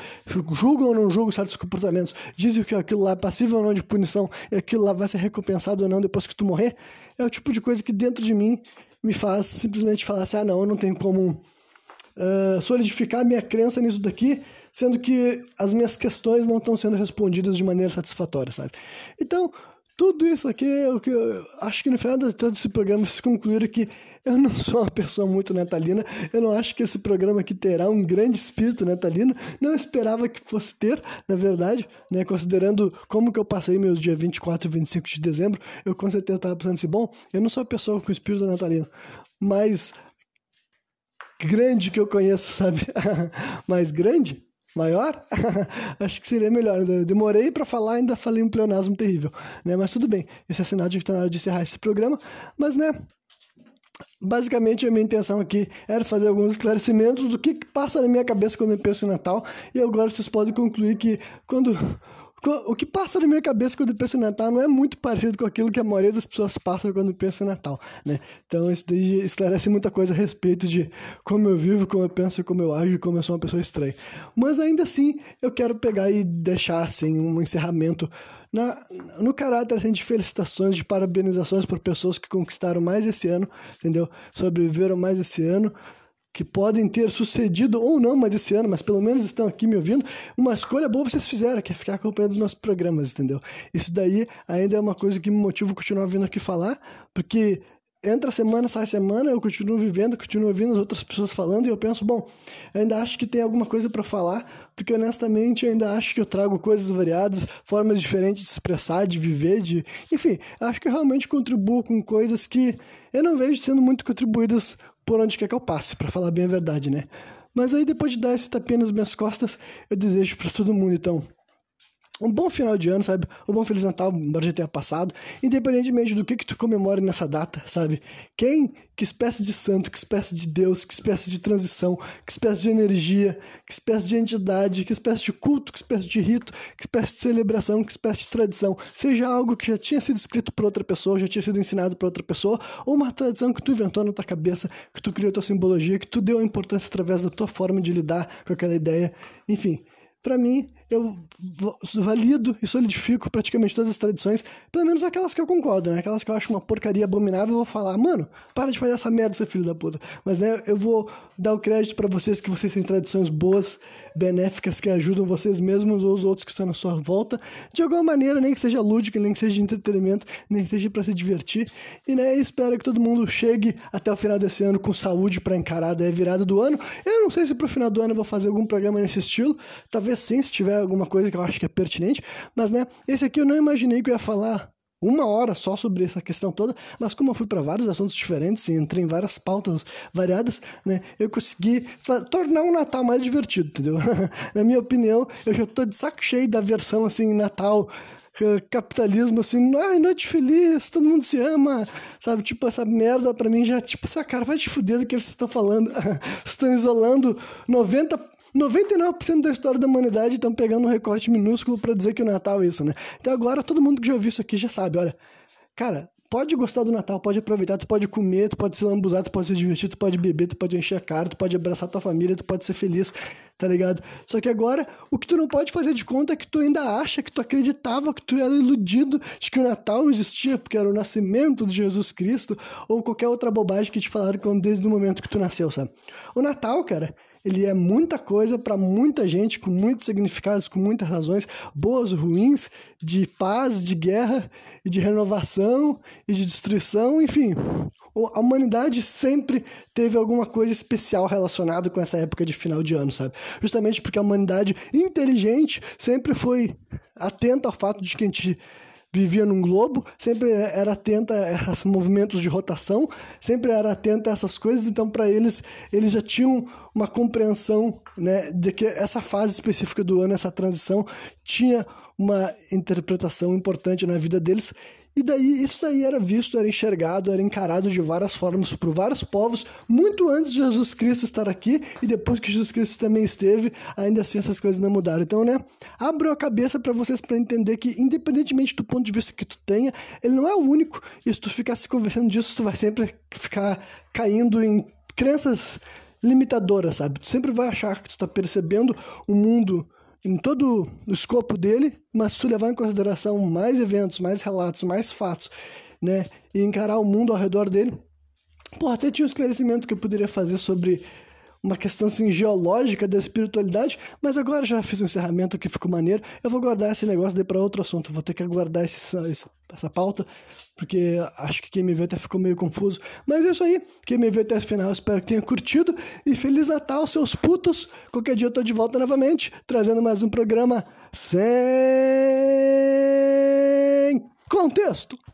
Speaker 1: julgam ou não julgam certos comportamentos, dizem que aquilo lá é passível ou não de punição, e aquilo lá vai ser recompensado ou não depois que tu morrer, é o tipo de coisa que dentro de mim me faz simplesmente falar assim: ah, não, eu não tenho como uh, solidificar minha crença nisso daqui, sendo que as minhas questões não estão sendo respondidas de maneira satisfatória, sabe? Então, tudo isso aqui é o que eu acho que no final de todo esse programa se concluíram que eu não sou uma pessoa muito natalina, eu não acho que esse programa aqui terá um grande espírito natalino, não esperava que fosse ter, na verdade, né, considerando como que eu passei meus dias 24 e 25 de dezembro, eu com certeza estava pensando assim, bom, eu não sou uma pessoa com espírito natalino, mas grande que eu conheço, sabe? <laughs> mais grande, maior, <laughs> acho que seria melhor. Eu demorei para falar, ainda falei um pleonasmo terrível, né? Mas tudo bem, esse é sinal de que está na hora de encerrar esse programa. Mas, né, basicamente a minha intenção aqui era fazer alguns esclarecimentos do que passa na minha cabeça quando eu penso em Natal, e agora vocês podem concluir que quando o que passa na minha cabeça quando penso em Natal não é muito parecido com aquilo que a maioria das pessoas passa quando pensa em Natal, né? Então isso daí esclarece muita coisa a respeito de como eu vivo, como eu penso, como eu ajo, como eu sou uma pessoa estranha. Mas ainda assim, eu quero pegar e deixar assim um encerramento na, no caráter assim, de felicitações, de parabenizações por pessoas que conquistaram mais esse ano, entendeu? Sobreviveram mais esse ano que podem ter sucedido ou não mais esse ano, mas pelo menos estão aqui me ouvindo, uma escolha boa vocês fizeram, que é ficar acompanhando os meus programas, entendeu? Isso daí ainda é uma coisa que me motiva a continuar vindo aqui falar, porque entra semana, sai semana, eu continuo vivendo, continuo ouvindo as outras pessoas falando e eu penso, bom, ainda acho que tem alguma coisa para falar, porque honestamente eu ainda acho que eu trago coisas variadas, formas diferentes de se expressar, de viver, de, enfim, acho que eu realmente contribuo com coisas que eu não vejo sendo muito contribuídas por onde quer que eu passe, para falar bem a verdade, né? Mas aí depois de dar esse tapinha nas minhas costas, eu desejo para todo mundo, então, um bom final de ano, sabe? Um bom Feliz Natal, embora já tenha passado. Independentemente do que, que tu comemore nessa data, sabe? Quem, que espécie de santo, que espécie de Deus, que espécie de transição, que espécie de energia, que espécie de entidade, que espécie de culto, que espécie de rito, que espécie de celebração, que espécie de tradição, seja algo que já tinha sido escrito por outra pessoa, já tinha sido ensinado por outra pessoa, ou uma tradição que tu inventou na tua cabeça, que tu criou tua simbologia, que tu deu importância através da tua forma de lidar com aquela ideia, enfim. Para mim, eu valido e solidifico praticamente todas as tradições, pelo menos aquelas que eu concordo, né? Aquelas que eu acho uma porcaria abominável, eu vou falar, mano, para de fazer essa merda, seu filho da puta. Mas, né, eu vou dar o crédito para vocês que vocês têm tradições boas, benéficas, que ajudam vocês mesmos ou os outros que estão na sua volta, de alguma maneira, nem que seja lúdica, nem que seja de entretenimento, nem que seja para se divertir. E, né, espero que todo mundo chegue até o final desse ano com saúde para encarar a virada do ano. Eu não sei se pro final do ano eu vou fazer algum programa nesse estilo, talvez sim, se tiver alguma coisa que eu acho que é pertinente, mas né, esse aqui eu não imaginei que eu ia falar uma hora só sobre essa questão toda, mas como eu fui para vários assuntos diferentes e entrei em várias pautas variadas, né, eu consegui tornar o Natal mais divertido, entendeu? <laughs> Na minha opinião, eu já tô de saco cheio da versão assim Natal capitalismo assim, ai, noite feliz, todo mundo se ama, sabe? Tipo, essa merda pra mim já, tipo, essa cara, vai te fuder do que vocês estão falando. <laughs> vocês estão isolando 90 99% da história da humanidade estão pegando um recorte minúsculo para dizer que o Natal é isso, né? Então agora todo mundo que já ouviu isso aqui já sabe, olha, cara, pode gostar do Natal, pode aproveitar, tu pode comer, tu pode se lambuzar, tu pode se divertir, tu pode beber, tu pode encher a cara, tu pode abraçar tua família, tu pode ser feliz, tá ligado? Só que agora, o que tu não pode fazer de conta é que tu ainda acha, que tu acreditava, que tu era iludido de que o Natal existia porque era o nascimento de Jesus Cristo, ou qualquer outra bobagem que te falaram desde o momento que tu nasceu, sabe? O Natal, cara, ele é muita coisa para muita gente, com muitos significados, com muitas razões, boas, ruins, de paz, de guerra, e de renovação e de destruição, enfim. A humanidade sempre teve alguma coisa especial relacionada com essa época de final de ano, sabe? Justamente porque a humanidade inteligente sempre foi atenta ao fato de que a gente vivia num globo, sempre era atenta a esses movimentos de rotação, sempre era atenta a essas coisas, então para eles, eles já tinham uma compreensão né, de que essa fase específica do ano, essa transição, tinha uma interpretação importante na vida deles e daí, isso daí era visto, era enxergado, era encarado de várias formas por vários povos, muito antes de Jesus Cristo estar aqui e depois que Jesus Cristo também esteve, ainda assim essas coisas não mudaram. Então, né, abro a cabeça para vocês para entender que, independentemente do ponto de vista que tu tenha, ele não é o único. E se tu ficar se conversando disso, tu vai sempre ficar caindo em crenças limitadoras, sabe? Tu sempre vai achar que tu tá percebendo o mundo em todo o escopo dele, mas se tu levar em consideração mais eventos, mais relatos, mais fatos, né, e encarar o mundo ao redor dele, pô, até tinha um esclarecimento que eu poderia fazer sobre uma questão assim, geológica da espiritualidade, mas agora já fiz um encerramento que ficou maneiro. Eu vou guardar esse negócio daí para outro assunto. vou ter que aguardar esse, essa pauta, porque acho que quem me vê até ficou meio confuso. Mas é isso aí. Quem me vê até o final, espero que tenha curtido. E Feliz Natal, seus putos! Qualquer dia eu tô de volta novamente, trazendo mais um programa sem contexto.